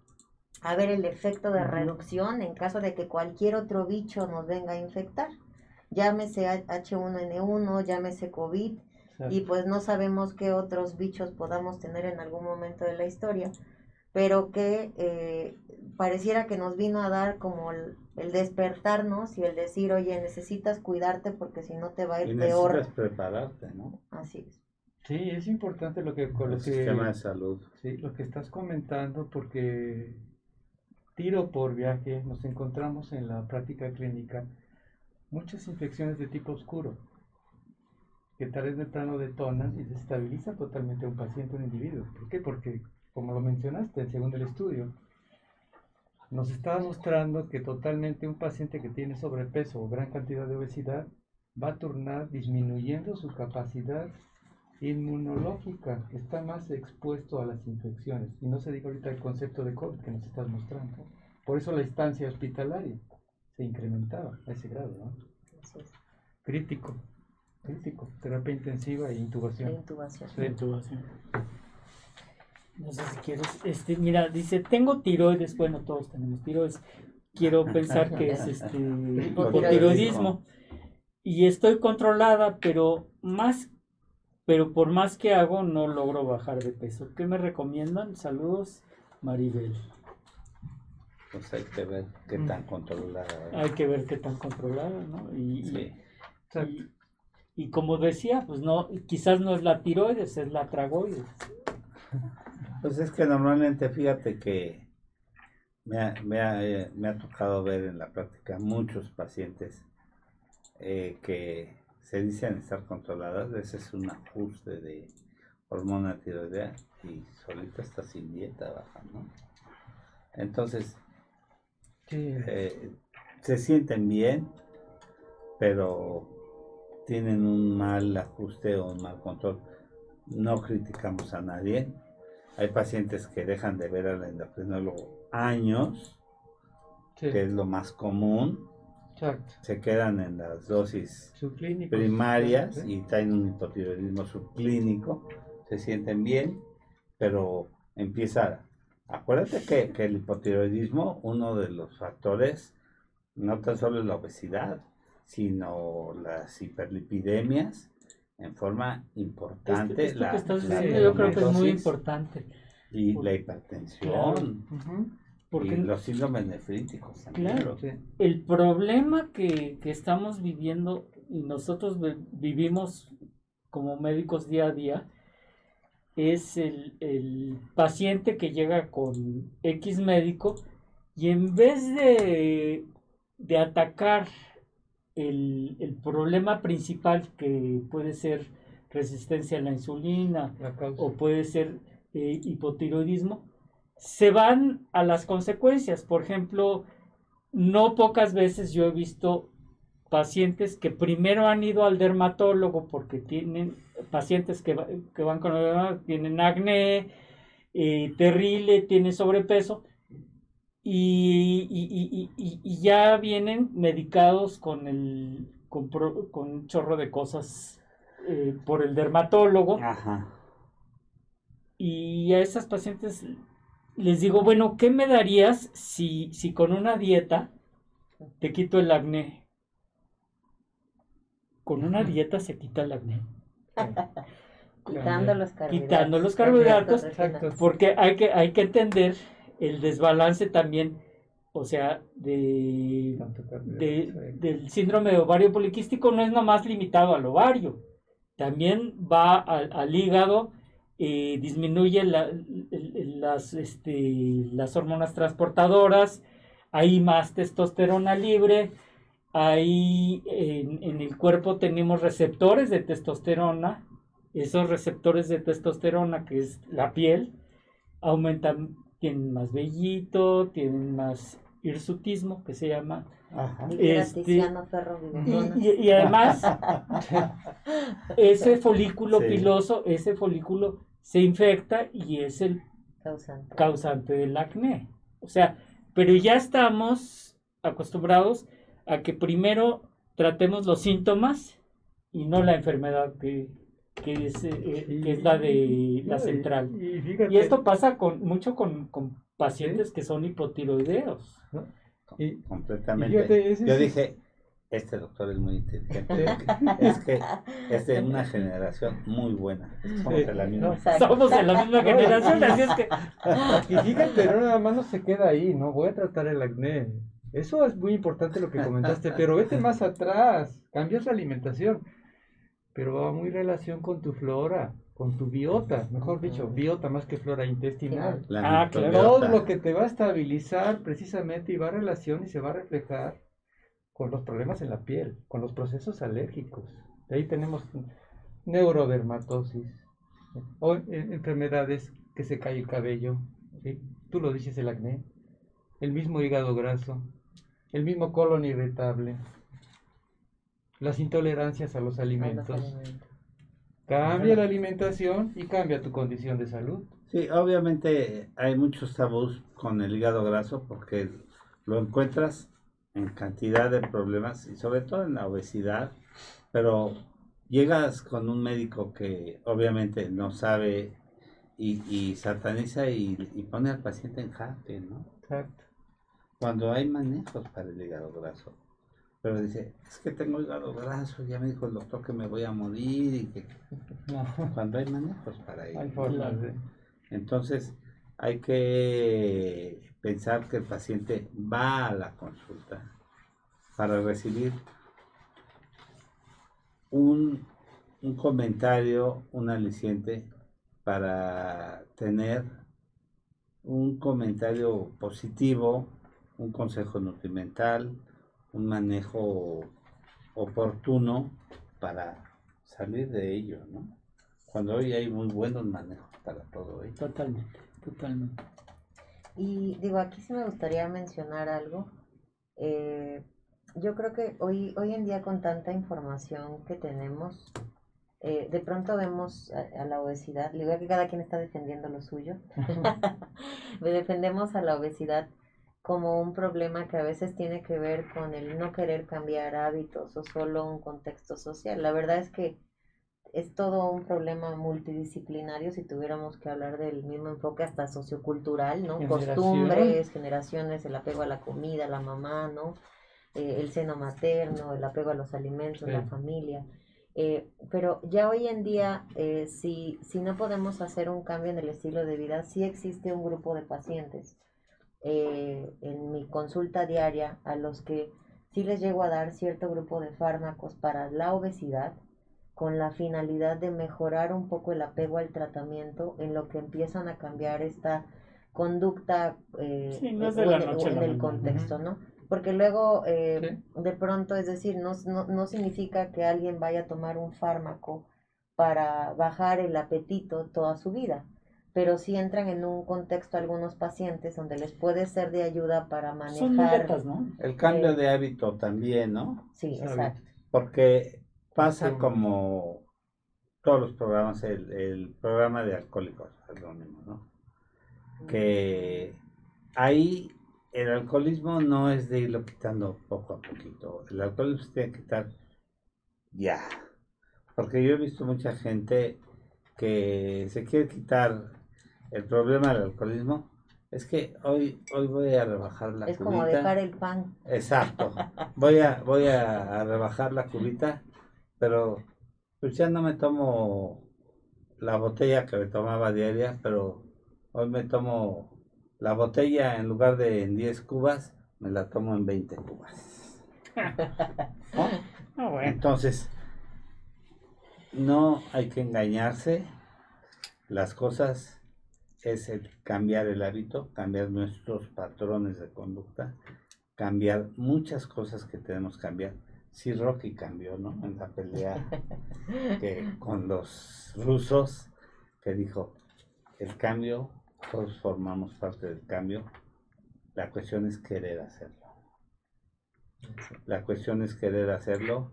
a ver el efecto de reducción en caso de que cualquier otro bicho nos venga a infectar. Llámese H1N1, llámese COVID, y pues no sabemos qué otros bichos podamos tener en algún momento de la historia pero que eh, pareciera que nos vino a dar como el, despertarnos y el decir, oye, necesitas cuidarte porque si no te va a ir y peor. Necesitas prepararte, ¿no? Así es. Sí, es importante lo que con el sistema de salud. Sí, lo que estás comentando porque tiro por viaje nos encontramos en la práctica clínica muchas infecciones de tipo oscuro que tal vez de plano detonan y desestabilizan totalmente a un paciente, un individuo. ¿Por qué? Porque como lo mencionaste, según el estudio, nos está mostrando que totalmente un paciente que tiene sobrepeso o gran cantidad de obesidad va a turnar disminuyendo su capacidad inmunológica, está más expuesto a las infecciones. Y no se diga ahorita el concepto de COVID que nos estás mostrando. Por eso la instancia hospitalaria se incrementaba a ese grado, ¿no? Crítico, crítico, terapia intensiva e intubación. intubación. intubación. No sé si quieres. Este, mira, dice, tengo tiroides. Bueno, todos tenemos tiroides. Quiero pensar que es este hipotiroidismo. Y estoy controlada, pero más, pero por más que hago, no logro bajar de peso. ¿Qué me recomiendan? Saludos, Maribel. Pues hay que ver qué tan mm. controlada. Hay que ver qué tan controlada, ¿no? Y, y, y, como decía, pues no, quizás no es la tiroides, es la tragoides. Pues es que normalmente, fíjate que me ha, me ha, eh, me ha tocado ver en la práctica muchos pacientes eh, que se dicen estar controladas, ese es un ajuste de hormona tiroidea y solita está sin dieta baja, ¿no? Entonces, eh, se sienten bien, pero tienen un mal ajuste o un mal control. No criticamos a nadie, hay pacientes que dejan de ver al endocrinólogo años, que es lo más común. Se quedan en las dosis primarias y traen un hipotiroidismo subclínico. Se sienten bien, pero empieza. Acuérdate que, que el hipotiroidismo, uno de los factores, no tan solo es la obesidad, sino las hiperlipidemias en forma importante. la, que estás diciendo yo creo que es muy importante. Y la hipertensión. Porque, y los síndromes nefríticos Claro. El problema que, que, estamos viviendo y nosotros vivimos como médicos día a día es el, el paciente que llega con X médico y en vez de, de atacar el, problema principal que puede ser resistencia a la insulina o puede ser eh, hipotiroidismo, se van a las consecuencias. Por ejemplo, no pocas veces yo he visto pacientes que primero han ido al dermatólogo porque tienen pacientes que, van con tienen acné eh, terrible, tienen sobrepeso y, ya vienen medicados con, el, con, un chorro de cosas eh, por el dermatólogo. Y a esas pacientes les digo, bueno, ¿qué me darías si, si con una dieta te quito el acné? Con una dieta se quita el acné. Quitando los carbohidratos. Quitando los carbohidratos, porque hay que, hay que entender el desbalance también, o sea, de, del síndrome de ovario poliquístico no es nomás limitado al ovario, también va al, hígado, eh, disminuye las, este, las hormonas transportadoras, hay más testosterona libre, ahí en, en, el cuerpo tenemos receptores de testosterona, esos receptores de testosterona, que es la piel, aumentan tienen más vellito, tienen más hirsutismo, que se llama. Este, y, además, ese folículo piloso, ese folículo se infecta y es el causante. causante del acné. O sea, pero ya estamos acostumbrados a que primero tratemos los síntomas y no la enfermedad que, que, es, eh, que es la de la central. Y, esto pasa con mucho con, con pacientes que son hipotiroideos. Y, Completamente. Yo dije, este doctor es muy inteligente. es que es de una generación muy buena. Somos de la misma, Somos de la misma generación, así es que. Y fíjate, no nada más no se queda ahí, ¿no? Voy a tratar el acné. Eso es muy importante lo que comentaste, pero vete más atrás, cambias la alimentación, pero va muy relación con tu flora, con tu biota, mejor dicho, biota más que flora intestinal. ah, claro. Todo lo que te va a estabilizar precisamente y va a relación y se va a reflejar con los problemas en la piel, con los procesos alérgicos. De ahí tenemos neurodermatosis, o enfermedades que se cae el cabello, tú lo dices el acné, el mismo hígado graso, el mismo colon irritable, las intolerancias a los alimentos. Cambia la alimentación y cambia tu condición de salud. Sí, obviamente hay muchos tabús con el hígado graso porque lo encuentras en cantidad de problemas y sobre todo en la obesidad, pero llegas con un médico que obviamente no sabe y, sataniza y, pone al paciente en jaque, ¿no? Exacto. Cuando hay manejos para el hígado graso. Pero dice, es que tengo hígado graso, ya me dijo el doctor que me voy a morir y que... Cuando hay manejos para ello. Entonces, hay que pensar que el paciente va a la consulta para recibir un, comentario, un aliciente, para tener un comentario positivo, un consejo nutrimental, un manejo oportuno para salir de ello, ¿no? Cuando hoy hay muy buenos manejos para todo ello. Totalmente, totalmente. Y digo, aquí sí me gustaría mencionar algo. Eh, yo creo que hoy, hoy en día con tanta información que tenemos, eh, de pronto vemos a, la obesidad, le digo que cada quien está defendiendo lo suyo, defendemos a la obesidad como un problema que a veces tiene que ver con el no querer cambiar hábitos o solo un contexto social. La verdad es que es todo un problema multidisciplinario si tuviéramos que hablar del mismo enfoque hasta sociocultural, ¿no? Costumbres, generaciones, el apego a la comida, la mamá, ¿no? Eh, el seno materno, el apego a los alimentos, la familia. Eh, pero ya hoy en día, eh, si, si no podemos hacer un cambio en el estilo de vida, sí existe un grupo de pacientes en mi consulta diaria a los que sí les llego a dar cierto grupo de fármacos para la obesidad con la finalidad de mejorar un poco el apego al tratamiento en lo que empiezan a cambiar esta conducta en, el contexto, ¿no? Porque luego, eh, de pronto, es decir, no, no, significa que alguien vaya a tomar un fármaco para bajar el apetito toda su vida, pero sí entran en un contexto algunos pacientes donde les puede ser de ayuda para manejar. ¿no? El cambio eh, de hábito también, ¿no? Sí, exacto. Porque pasa como todos los programas, el, el programa de alcohólicos anónimos, ¿no? Que ahí el alcoholismo no es de irlo quitando poco a poquito. El alcoholismo se tiene que quitar ya. Porque yo he visto mucha gente que se quiere quitar el problema del alcoholismo. Es que hoy, hoy voy a rebajar la es como dejar el pan. Exacto. Voy a, voy a, rebajar la cubita, pero pues ya no me tomo la botella que me tomaba diaria, pero hoy me tomo la botella en lugar de en 10 cubas, me la tomo en 20 cubas. Ah, Entonces, no hay que engañarse. Las cosas es el cambiar el hábito, cambiar nuestros patrones de conducta, cambiar muchas cosas que tenemos que cambiar. Sí, Rocky cambió, ¿no? En la pelea con los rusos, que dijo, el cambio todos formamos parte del cambio. La cuestión es querer hacerlo. La cuestión es querer hacerlo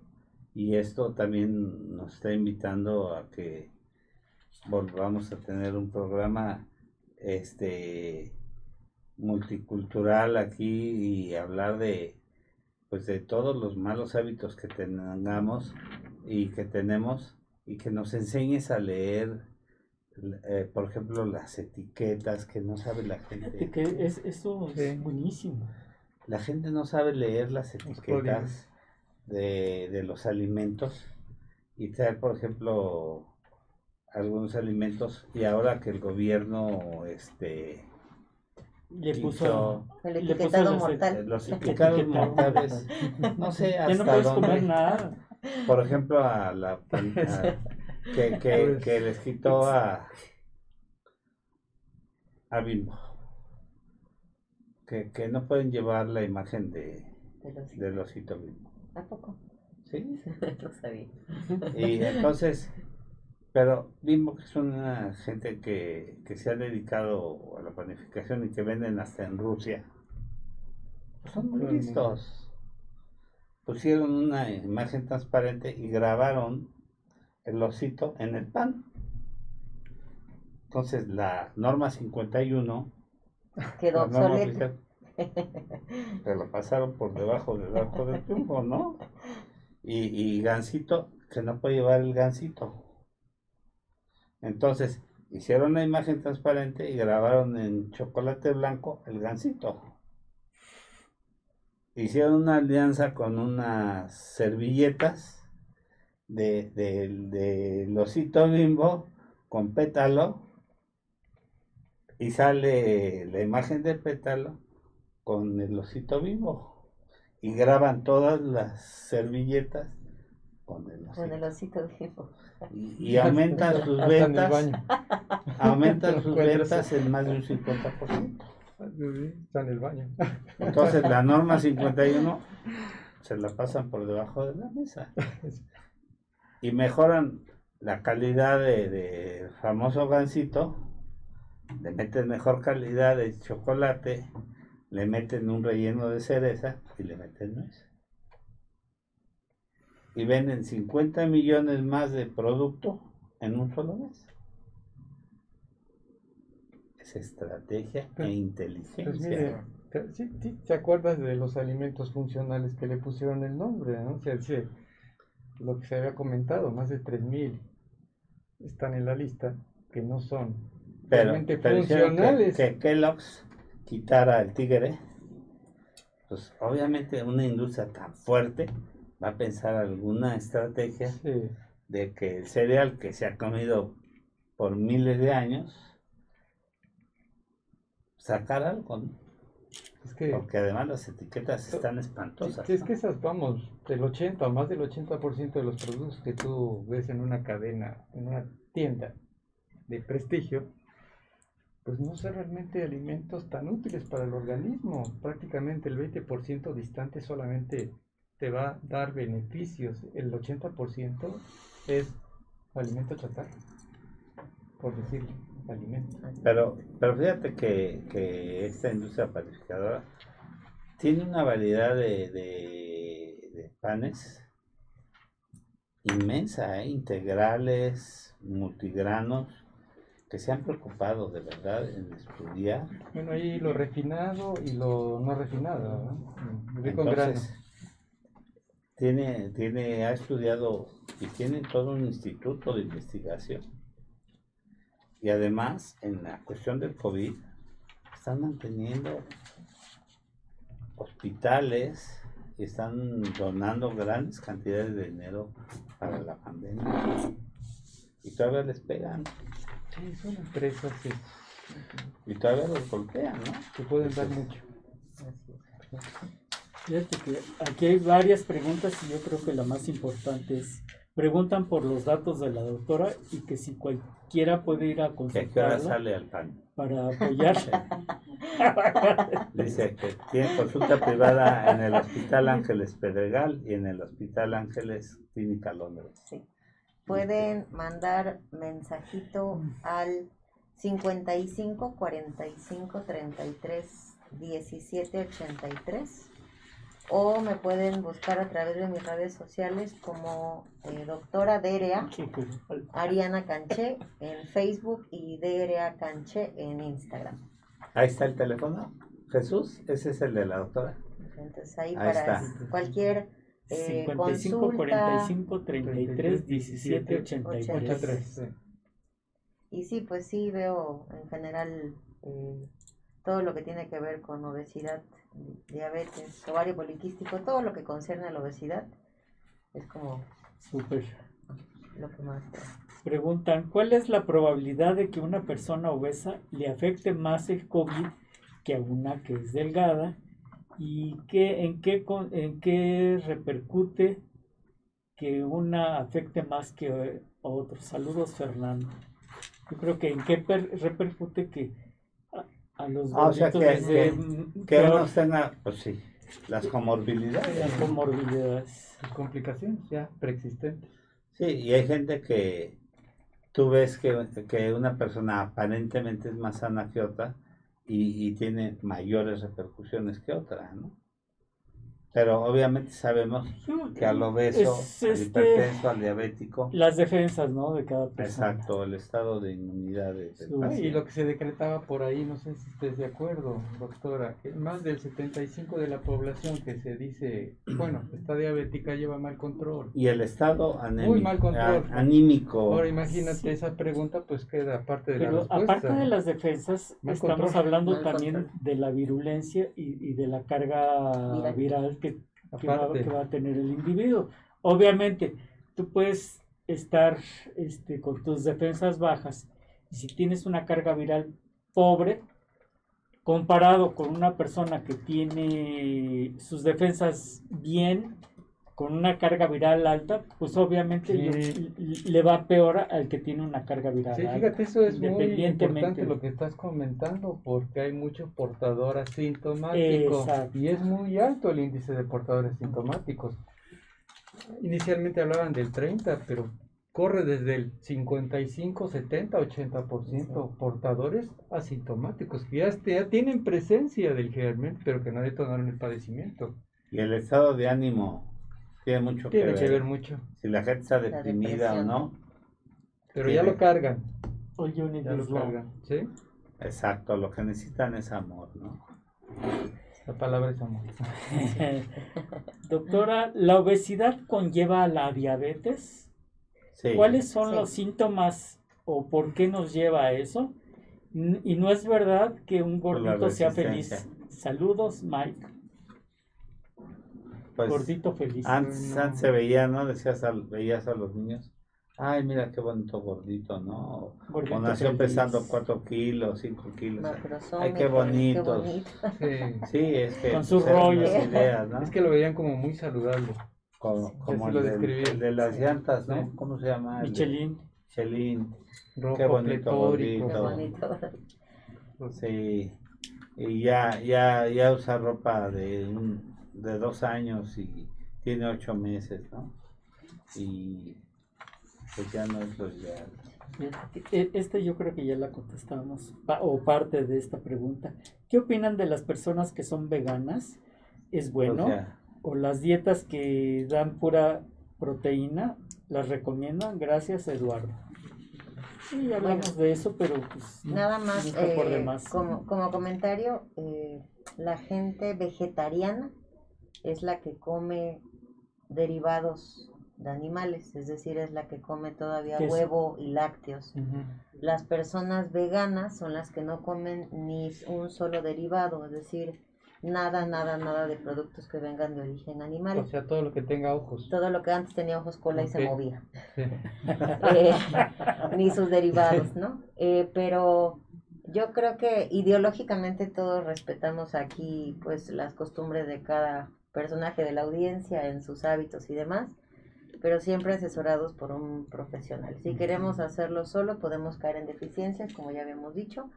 y esto también nos está invitando a que volvamos a tener un programa este multicultural aquí y hablar de pues de todos los malos hábitos que tengamos y que tenemos y que nos enseñes a leer eh, por ejemplo las etiquetas que no sabe la gente. que es, eso es buenísimo. La gente no sabe leer las etiquetas de, de los alimentos y traer por ejemplo algunos alimentos y ahora que el gobierno este le puso el etiquetado mortal. Los etiquetados mortales. No sé hasta ya no puedes dónde. comer nada. Por ejemplo, a la a, que, que, que les quitó a a Bimbo. Que, que no pueden llevar la imagen de del osito Bimbo. ¿A poco? Sí. no sabía. Y entonces pero Bimbo que es una gente que, que, se ha dedicado a la planificación y que venden hasta en Rusia. Son muy listos. Pusieron una imagen transparente y grabaron el osito en el pan. Entonces la norma 51 quedó obsoleta. Se lo pasaron por debajo del arco del triunfo, ¿no? Y, y Gansito, que no puede llevar el Gansito. Entonces, hicieron una imagen transparente y grabaron en chocolate blanco el gansito. Hicieron una alianza con unas servilletas de, de, losito bimbo con pétalo y sale la imagen de pétalo con el osito bimbo y graban todas las servilletas con el osito, con el osito bimbo y, y aumentan sus ventas aumentan sus ventas en más de un 50%. Está en el baño. Entonces la norma 51 se la pasan por debajo de la mesa. Y mejoran la calidad de, de famoso gansito, le meten mejor calidad de chocolate, le meten un relleno de cereza y le meten nuez y venden 50 millones más de producto en un solo mes. Es estrategia e inteligencia. Pues mire, ¿sí, ¿te acuerdas de los alimentos funcionales que le pusieron el nombre? ¿no? O sea, lo que se había comentado, más de 3.000 están en la lista que no son pero, realmente pero funcionales. Que, que Kellogg's quitara el tigre, pues obviamente una industria tan fuerte va a pensar alguna estrategia Sí. de que el cereal que se ha comido por miles de años, sacar algo, ¿no? Es que, Porque además las etiquetas están espantosas. es ¿no? que esas, vamos, del 80 o más del 80% de los productos que tú ves en una cadena, en una tienda de prestigio, pues no son realmente alimentos tan útiles para el organismo. Prácticamente el 20% distante solamente te va a dar beneficios. El 80% es alimento chatarra, por decir alimento. Pero, pero fíjate que, que esta industria panificadora tiene una variedad de, de- de panes inmensa, ¿eh? integrales, multigranos, que se han preocupado de verdad en estudiar. Bueno, ahí lo refinado y lo no refinado, ¿no? Entonces, tiene, tiene, ha estudiado y tiene todo un instituto de investigación. Y además, en la cuestión del COVID, están manteniendo hospitales y están donando grandes cantidades de dinero para la pandemia. Y todavía les pegan, Sí, son empresas que, y todavía los golpean, ¿no? que pueden dar mucho. Fíjate que aquí hay varias preguntas y yo creo que la más importante es, preguntan por los datos de la doctora y que si cualquiera puede ir a ¿Que a qué hora consultarla sale al pan? para apoyarse. Dice que tiene consulta privada en el Hospital Ángeles Pedregal y en el Hospital Ángeles Clínica Londres. Sí. Pueden mandar mensajito al 55 45 33 17 83 o me pueden buscar a través de mis redes sociales como eh, doctora DRA Ariana Canché en Facebook y DRA Canché en Instagram. Ahí está el teléfono. Jesús, ese es el de la doctora. Entonces ahí, para cualquier eh, 55 consulta, 45 33 17 83. Y sí, pues sí veo en general eh, todo lo que tiene que ver con obesidad, diabetes, ovario poliquístico, todo lo que concierne a la obesidad, es como Súper. lo que más Preguntan, ¿cuál es la probabilidad de que una persona obesa le afecte más el COVID que a una que es delgada? ¿Y qué, en, qué, en qué repercute que una afecte más que a otros? Saludos, Fernando. Yo creo que en qué repercute que a los ah, o sea, que, que, que uno tenga, pues sí, las comorbilidades. Las comorbilidades. Las complicaciones ya preexistentes. Sí, y hay gente que tú ves que, que una persona aparentemente es más sana que otra y, y tiene mayores repercusiones que otra, ¿no? Pero obviamente sabemos que al obeso, al este, hipertenso, al diabético. Las defensas, ¿no? De cada persona. Exacto, el estado de inmunidad. De, y lo que se decretaba por ahí, no sé si estés de acuerdo, doctora, que más del 75 de la población que se dice, bueno, está diabética lleva mal control. Y el estado anémico. Muy mal control. anímico. Ahora imagínate esa pregunta, pues queda parte de la respuesta. Aparte de las defensas, estamos hablando también de la virulencia y, y de la carga viral que, va, a tener el individuo. Obviamente, tú puedes estar este, con tus defensas bajas y si tienes una carga viral pobre, comparado con una persona que tiene sus defensas bien, con una carga viral alta, pues obviamente le, va peor al que tiene una carga viral sí, fíjate, eso es muy importante lo que estás comentando, porque hay mucho portador asintomático y es muy alto el índice de portadores asintomáticos. Inicialmente hablaban del 30, pero corre desde el 55, 70, 80% portadores asintomáticos, que ya, ya, tienen presencia del germen, pero que no detonaron el padecimiento. Y el estado de ánimo tiene mucho que, ver. mucho. Si la gente está deprimida o no. Pero ya lo cargan. Oye, ya lo cargan. ¿Sí? Exacto, lo que necesitan es amor, ¿no? La palabra es amor. Doctora, ¿la obesidad conlleva a la diabetes? Sí. ¿Cuáles son los síntomas o por qué nos lleva a eso? Y no es verdad que un gordito sea feliz. Saludos, Mike. Pues, gordito feliz. Antes, se veía, ¿no? Decías, veías a los niños. Ay, mira qué bonito gordito, ¿no? o nació pesando 4 kilos, 5 kilos. Ay, qué bonito. Sí. es que. Con sus rollos. Es que lo veían como muy saludable. Como, como el, el, de las llantas, ¿no? ¿Cómo se llama? Michelin. Michelin. qué bonito gordito. Sí. Y ya, ya, ya usa ropa de un de dos años y tiene ocho meses, ¿no? Y pues ya no es lo ideal. E, este yo creo que ya la contestamos, o parte de esta pregunta. ¿Qué opinan de las personas que son veganas? ¿Es bueno? O, las dietas que dan pura proteína? ¿Las recomiendan? Gracias, Eduardo. Sí, hablamos de eso, pero pues... Nada más, eh, como, como comentario, eh, la gente vegetariana es la que come derivados de animales, es decir, es la que come todavía huevo y lácteos. Las personas veganas son las que no comen ni un solo derivado, es decir, nada, nada, nada de productos que vengan de origen animal. O sea, todo lo que tenga ojos. Todo lo que antes tenía ojos, cola y se movía. Eh, ni sus derivados, ¿no? Eh, pero yo creo que ideológicamente todos respetamos aquí pues las costumbres de cada personaje de la audiencia en sus hábitos y demás, pero siempre asesorados por un profesional. Si queremos hacerlo solo, podemos caer en deficiencias, como ya habíamos dicho.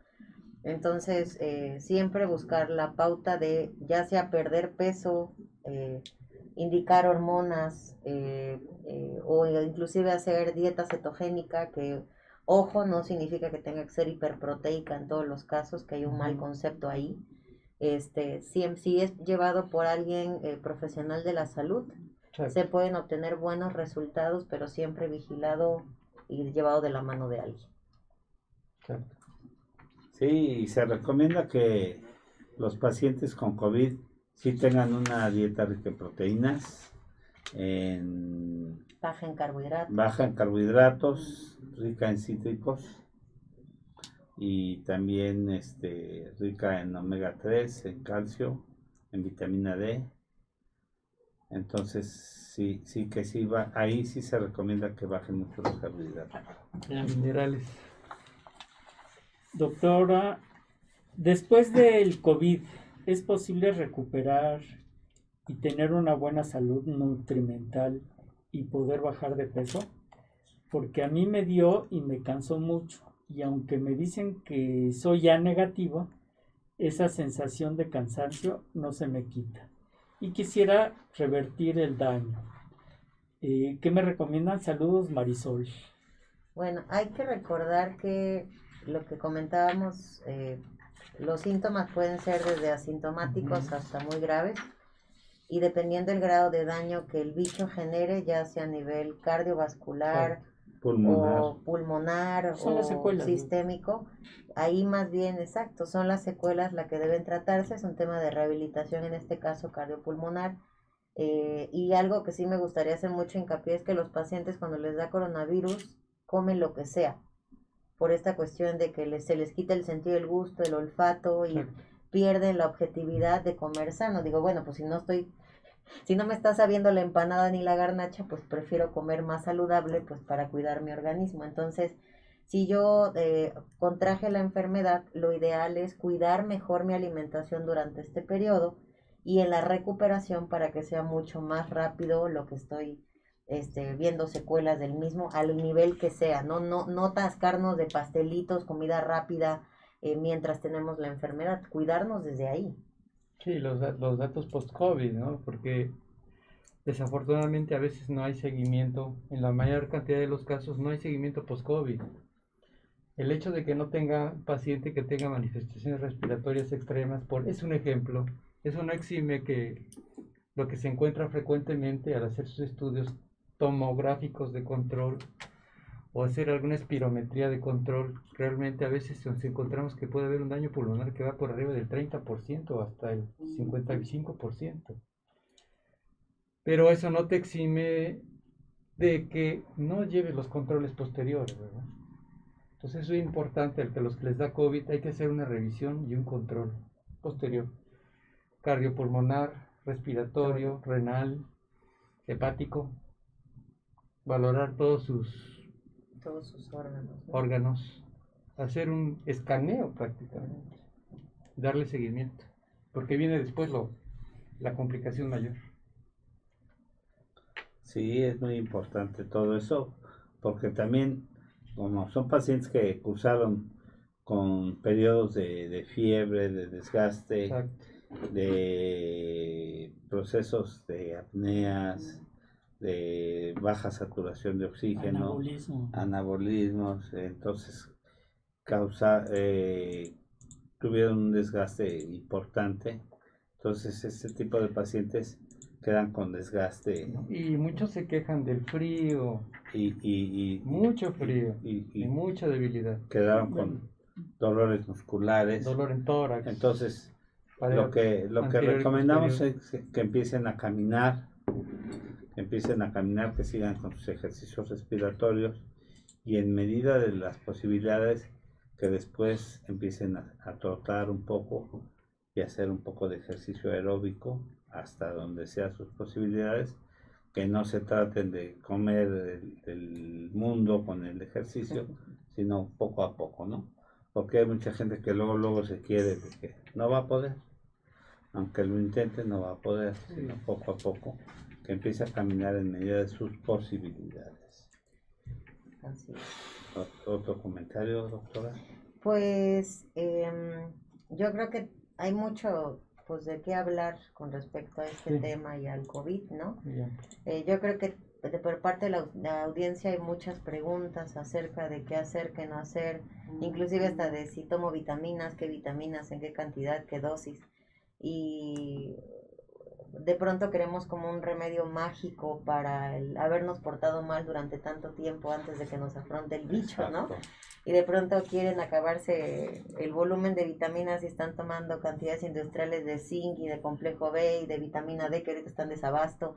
Entonces, eh, siempre buscar la pauta de ya sea perder peso, eh, indicar hormonas eh, o inclusive hacer dieta cetogénica, que ojo, no significa que tenga que ser hiperproteica en todos los casos, que hay un mal concepto ahí este, si, si es llevado por alguien eh, profesional de la salud, se pueden obtener buenos resultados, pero siempre vigilado y llevado de la mano de alguien. Sí, y se recomienda que los pacientes con COVID sí tengan una dieta rica en proteínas, en baja en carbohidratos, baja en carbohidratos, rica en cítricos y también este rica en omega 3, en calcio, en vitamina D. Entonces, sí, sí que sí va, ahí sí se recomienda que bajen mucho los carbohidratos. minerales. Doctora, después del COVID, ¿es posible recuperar y tener una buena salud nutrimental y poder bajar de peso? Porque a mí me dio y me cansó mucho y aunque me dicen que soy ya negativo, esa sensación de cansancio no se me quita. Y quisiera revertir el daño. Eh, ¿Qué me recomiendan? Saludos, Marisol. Bueno, hay que recordar que lo que comentábamos, eh, los síntomas pueden ser desde asintomáticos hasta muy graves y dependiendo del grado de daño que el bicho genere, ya sea a nivel cardiovascular, pulmonar. o pulmonar o sistémico. Ahí más bien, exacto, son las secuelas las que deben tratarse, es un tema de rehabilitación, en este caso cardiopulmonar. Eh, y algo que sí me gustaría hacer mucho hincapié es que los pacientes cuando les da coronavirus comen lo que sea, por esta cuestión de que les, se les quita el sentido del gusto, el olfato y pierden la objetividad de comer sano. Digo, bueno, pues si no estoy si no me está sabiendo la empanada ni la garnacha, pues prefiero comer más saludable, pues para cuidar mi organismo. Entonces, si yo eh, contraje la enfermedad, lo ideal es cuidar mejor mi alimentación durante este periodo y en la recuperación para que sea mucho más rápido lo que estoy este, viendo secuelas del mismo al nivel que sea, no, no, no tascarnos de pastelitos, comida rápida eh, mientras tenemos la enfermedad, cuidarnos desde ahí. Sí, los, los datos post-COVID, ¿no? Porque desafortunadamente a veces no hay seguimiento, en la mayor cantidad de los casos no hay seguimiento post-COVID. El hecho de que no tenga paciente que tenga manifestaciones respiratorias extremas, por, es un ejemplo, eso no exime que lo que se encuentra frecuentemente al hacer sus estudios tomográficos de control o hacer alguna espirometría de control, realmente a veces nos encontramos que puede haber un daño pulmonar que va por arriba del 30% hasta el 55%. Pero eso no te exime de que no lleves los controles posteriores, ¿verdad? Entonces eso es importante, al que los que les da COVID hay que hacer una revisión y un control posterior. Cardiopulmonar, respiratorio, renal, hepático, valorar todos sus todos sus órganos. Órganos. Hacer un escaneo prácticamente. Darle seguimiento. Porque viene después lo, la complicación mayor. Sí, es muy importante todo eso, porque también, como son pacientes que cursaron con periodos de, fiebre, de desgaste, de procesos de apneas, de baja saturación de oxígeno, anabolismos, entonces causa, eh, tuvieron un desgaste importante, entonces este tipo de pacientes quedan con desgaste. Y muchos se quejan del frío. Y, mucho frío. Y, mucha debilidad. Quedaron con dolores musculares. Dolor en tórax. Entonces, lo que, lo que recomendamos es que empiecen a caminar, empiecen a caminar, que sigan con sus ejercicios respiratorios y en medida de las posibilidades que después empiecen a, trotar un poco y hacer un poco de ejercicio aeróbico hasta donde sean sus posibilidades, que no se traten de comer el, mundo con el ejercicio, sino poco a poco, ¿no? Porque hay mucha gente que luego, luego se quiere de que no va a poder, aunque lo intente, no va a poder, sino poco a poco que empiece a caminar en medida de sus posibilidades. ¿Otro comentario, doctora? Pues em, yo creo que hay mucho pues de qué hablar con respecto a este tema y al COVID, ¿no? Eh, yo creo que por parte de la, audiencia hay muchas preguntas acerca de qué hacer, qué no hacer, inclusive hasta de si tomo vitaminas, qué vitaminas, en qué cantidad, qué dosis. y de pronto queremos como un remedio mágico para el habernos portado mal durante tanto tiempo antes de que nos afronte el bicho, ¿no? Y de pronto quieren acabarse el volumen de vitaminas y están tomando cantidades industriales de zinc y de complejo B y de vitamina D que ahorita están desabasto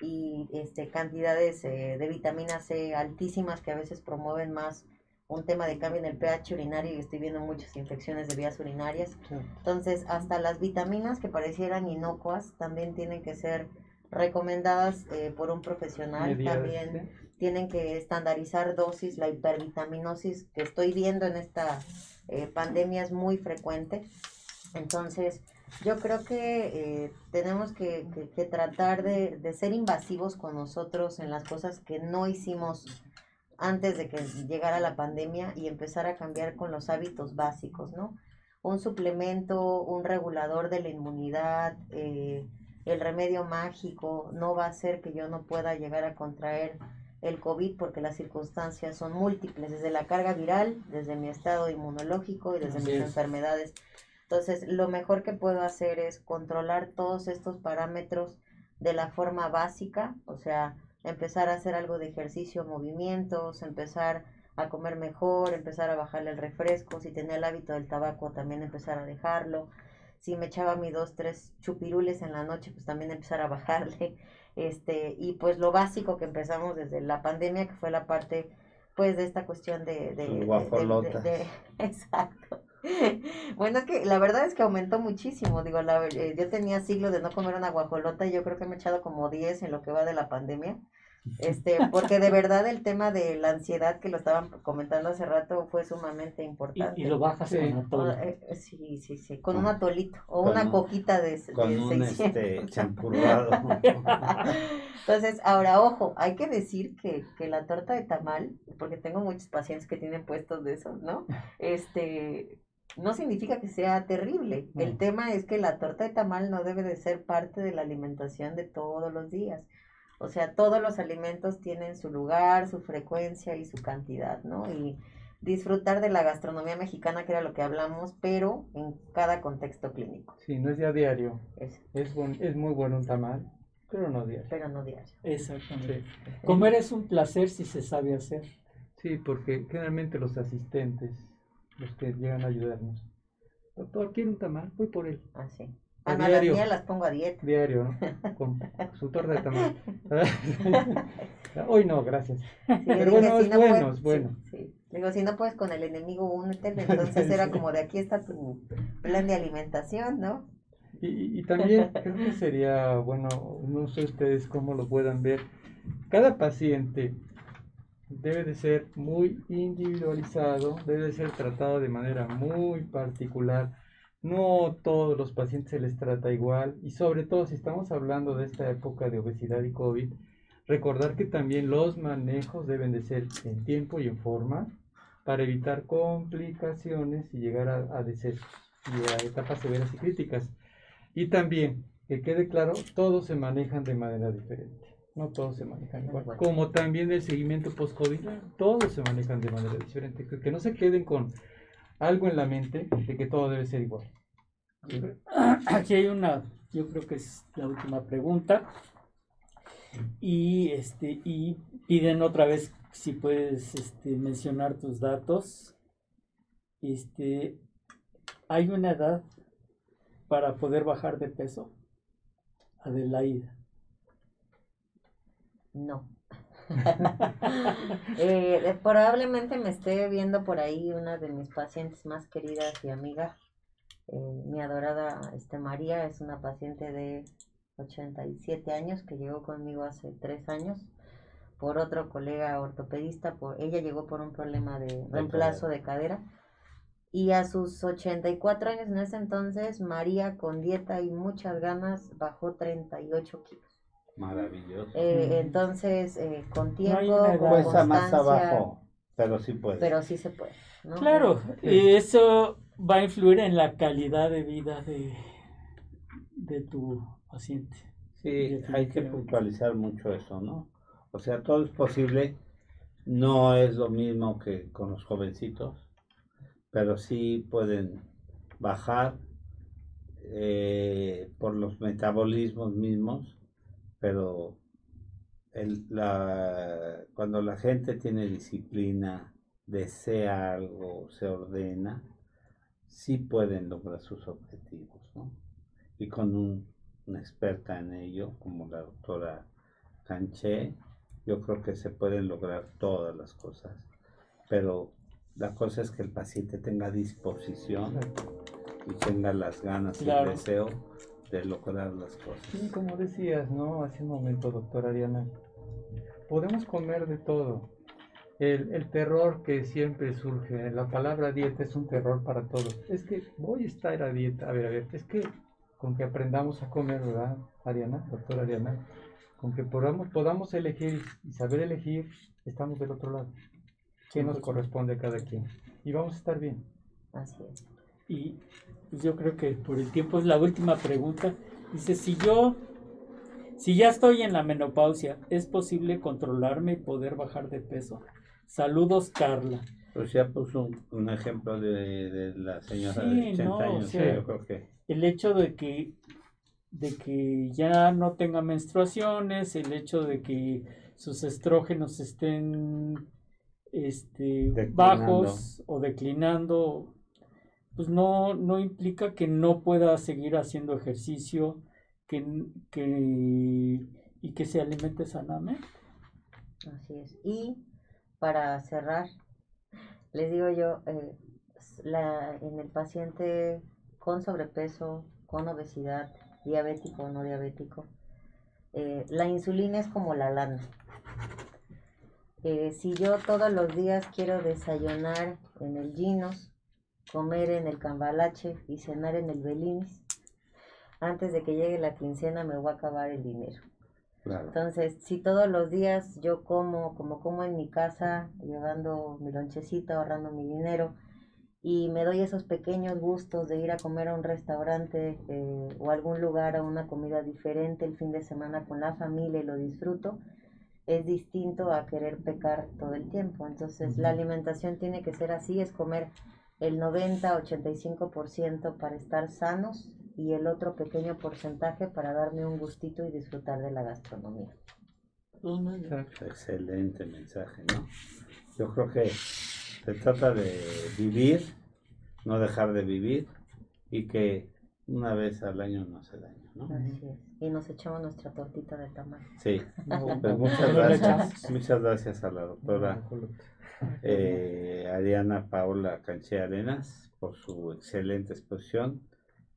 y este, cantidades eh, de vitamina C altísimas que a veces promueven más un tema de cambio en el pH urinario y estoy viendo muchas infecciones de vías urinarias. Entonces, hasta las vitaminas que parecieran inocuas también tienen que ser recomendadas eh, por un profesional. también tienen que estandarizar dosis. La hipervitaminosis que estoy viendo en esta eh, pandemia es muy frecuente. Entonces, yo creo que eh, tenemos que, que, tratar de, de ser invasivos con nosotros en las cosas que no hicimos antes de que llegara la pandemia y empezar a cambiar con los hábitos básicos, ¿no? Un suplemento, un regulador de la inmunidad, eh, el remedio mágico, no va a hacer que yo no pueda llegar a contraer el COVID porque las circunstancias son múltiples, desde la carga viral, desde mi estado inmunológico y desde mis enfermedades. Entonces, lo mejor que puedo hacer es controlar todos estos parámetros de la forma básica, o sea, empezar a hacer algo de ejercicio, movimientos, empezar a comer mejor, empezar a bajarle el refresco, si tenía el hábito del tabaco también empezar a dejarlo, si me echaba mis dos, tres chupirules en la noche, pues también empezar a bajarle, este, y pues lo básico que empezamos desde la pandemia, que fue la parte, pues, de esta cuestión de... de, de, exacto. Bueno, es que la verdad es que aumentó muchísimo. Digo, la, eh, yo tenía siglos de no comer una guajolota y yo creo que me he echado como 10 en lo que va de la pandemia. Este, porque de verdad el tema de la ansiedad que lo estaban comentando hace rato fue sumamente importante. Y, lo bajas sí. con eh, Sí, sí, sí, con un atolito o una coquita de, con un este, champurrado. Entonces, ahora, ojo, hay que decir que, que la torta de tamal, porque tengo muchos pacientes que tienen puestos de esos, ¿no? Este, no significa que sea terrible. El tema es que la torta de tamal no debe de ser parte de la alimentación de todos los días. O sea, todos los alimentos tienen su lugar, su frecuencia y su cantidad, ¿no? Y disfrutar de la gastronomía mexicana, que era lo que hablamos, pero en cada contexto clínico. Sí, no es ya diario. Es, es, es muy bueno un tamal, pero no diario. Pero no diario. Exactamente. Comer es un placer si se sabe hacer. Sí, porque generalmente los asistentes, los que llegan a ayudarnos, doctor, ¿quiere un tamal? Voy por él. Ah, sí. A diario, las las pongo a dieta. Diario, ¿no? Con su torta de tamal. Hoy no, gracias. Pero bueno, es bueno, es bueno. Digo, si no puedes con el enemigo únete, entonces era como de aquí está tu plan de alimentación, ¿no? Y, y también creo que sería, bueno, no sé ustedes cómo lo puedan ver, cada paciente debe de ser muy individualizado, debe de ser tratado de manera muy particular no todos los pacientes se les trata igual y sobre todo si estamos hablando de esta época de obesidad y COVID, recordar que también los manejos deben de ser en tiempo y en forma para evitar complicaciones y llegar a, a y a etapas severas y críticas. Y también, que quede claro, todos se manejan de manera diferente. No todos se manejan igual. Como también el seguimiento post-COVID, todos se manejan de manera diferente. Que no se queden con algo en la mente de que todo debe ser igual. Aquí hay una, yo creo que es la última pregunta. Y este, y piden otra vez si puedes este, mencionar tus datos. Este, ¿hay una edad para poder bajar de peso? Adelaida. No. Eh, probablemente me esté viendo por ahí una de mis pacientes más queridas y amigas. Eh, mi adorada este, María es una paciente de 87 años que llegó conmigo hace tres años por otro colega ortopedista. Por, ella llegó por un problema de reemplazo de cadera. Y a sus 84 años en ese entonces, María con dieta y muchas ganas bajó 38 kilos. Maravilloso. Eh, entonces, eh, con tiempo, con más abajo, pero sí puede. Pero sí se puede. Claro, y eso va a influir en la calidad de vida de, de tu paciente. Sí, hay que puntualizar mucho eso, ¿no? O sea, todo es posible. No es lo mismo que con los jovencitos, pero sí pueden bajar eh, por los metabolismos mismos, pero la, cuando la gente tiene disciplina, desea algo, se ordena, sí pueden lograr sus objetivos, ¿no? Y con una experta en ello, como la doctora Canché, yo creo que se pueden lograr todas las cosas, pero la cosa es que el paciente tenga disposición y tenga las ganas y el deseo de lograr las cosas. Sí, como decías, ¿no? Hace un momento, doctora Ariana, podemos comer de todo. El, el, terror que siempre surge, la palabra dieta es un terror para todos. Es que voy a estar a dieta, a ver, a ver, es que con que aprendamos a comer, ¿verdad, Ariana, doctora Ariana? Con que podamos, podamos elegir y saber elegir, estamos del otro lado. ¿Qué nos corresponde a cada quien? Y vamos a estar bien. Así es. Y yo creo que por el tiempo es la última pregunta. Dice, si yo, si ya estoy en la menopausia, ¿es posible controlarme y poder bajar de peso? Saludos, Carla. Pues ya puso un, ejemplo de, la señora de 80 años. yo creo que... El hecho de que, de que ya no tenga menstruaciones, el hecho de que sus estrógenos estén este, bajos o declinando, pues no, no implica que no pueda seguir haciendo ejercicio que, y que se alimente sanamente. Así es. Y para cerrar, les digo yo, eh, la, en el paciente con sobrepeso, con obesidad, diabético o no diabético, eh, la insulina es como la lana. Eh, si yo todos los días quiero desayunar en el Ginos, comer en el Cambalache y cenar en el Belinis, antes de que llegue la quincena me voy a acabar el dinero. Entonces, si todos los días yo como, como como en mi casa, llevando mi lonchecita, ahorrando mi dinero, y me doy esos pequeños gustos de ir a comer a un restaurante eh, o algún lugar a una comida diferente el fin de semana con la familia y lo disfruto, es distinto a querer pecar todo el tiempo. Entonces, la alimentación tiene que ser así, es comer el 90-85% para estar sanos y el otro pequeño porcentaje para darme un gustito y disfrutar de la gastronomía. Excelente mensaje, ¿no? Yo creo que se trata de vivir, no dejar de vivir y que una vez al año no hace daño, ¿no? Así es. Y nos echamos nuestra tortita de tamal. Sí, pues muchas gracias. Muchas gracias a la doctora eh, Ariana Paola Canché Arenas por su excelente exposición.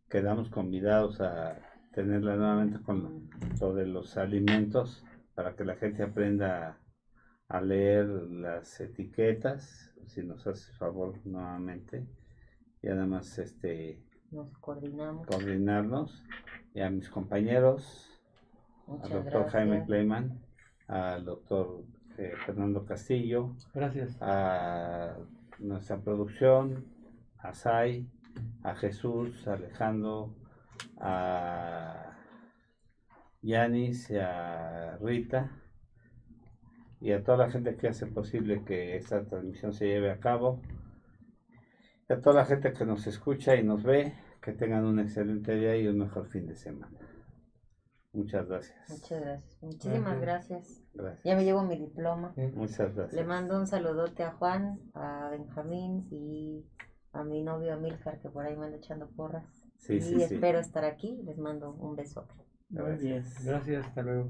Quedamos convidados a tenerla nuevamente con sobre los alimentos para que la gente aprenda a leer las etiquetas, si nos hace favor nuevamente, y además este nos coordinamos. coordinarnos, y a mis compañeros, al doctor Jaime Kleiman, al doctor eh, Fernando Castillo. Gracias. A nuestra producción, a Sai, a Jesús, a Alejandro, a Yanis, a Rita y a toda la gente que hace posible que esta transmisión se lleve a cabo. Y a toda la gente que nos escucha y nos ve, que tengan un excelente día y un mejor fin de semana. Muchas gracias. Muchas gracias. Muchísimas gracias. Ya me llevo mi diploma. Muchas gracias. Le mando un saludote a Juan, a Benjamín y a mi novio Amilcar que por ahí me anda echando porras. Sí, y espero estar aquí. Les mando un besote. Gracias. Gracias, hasta luego.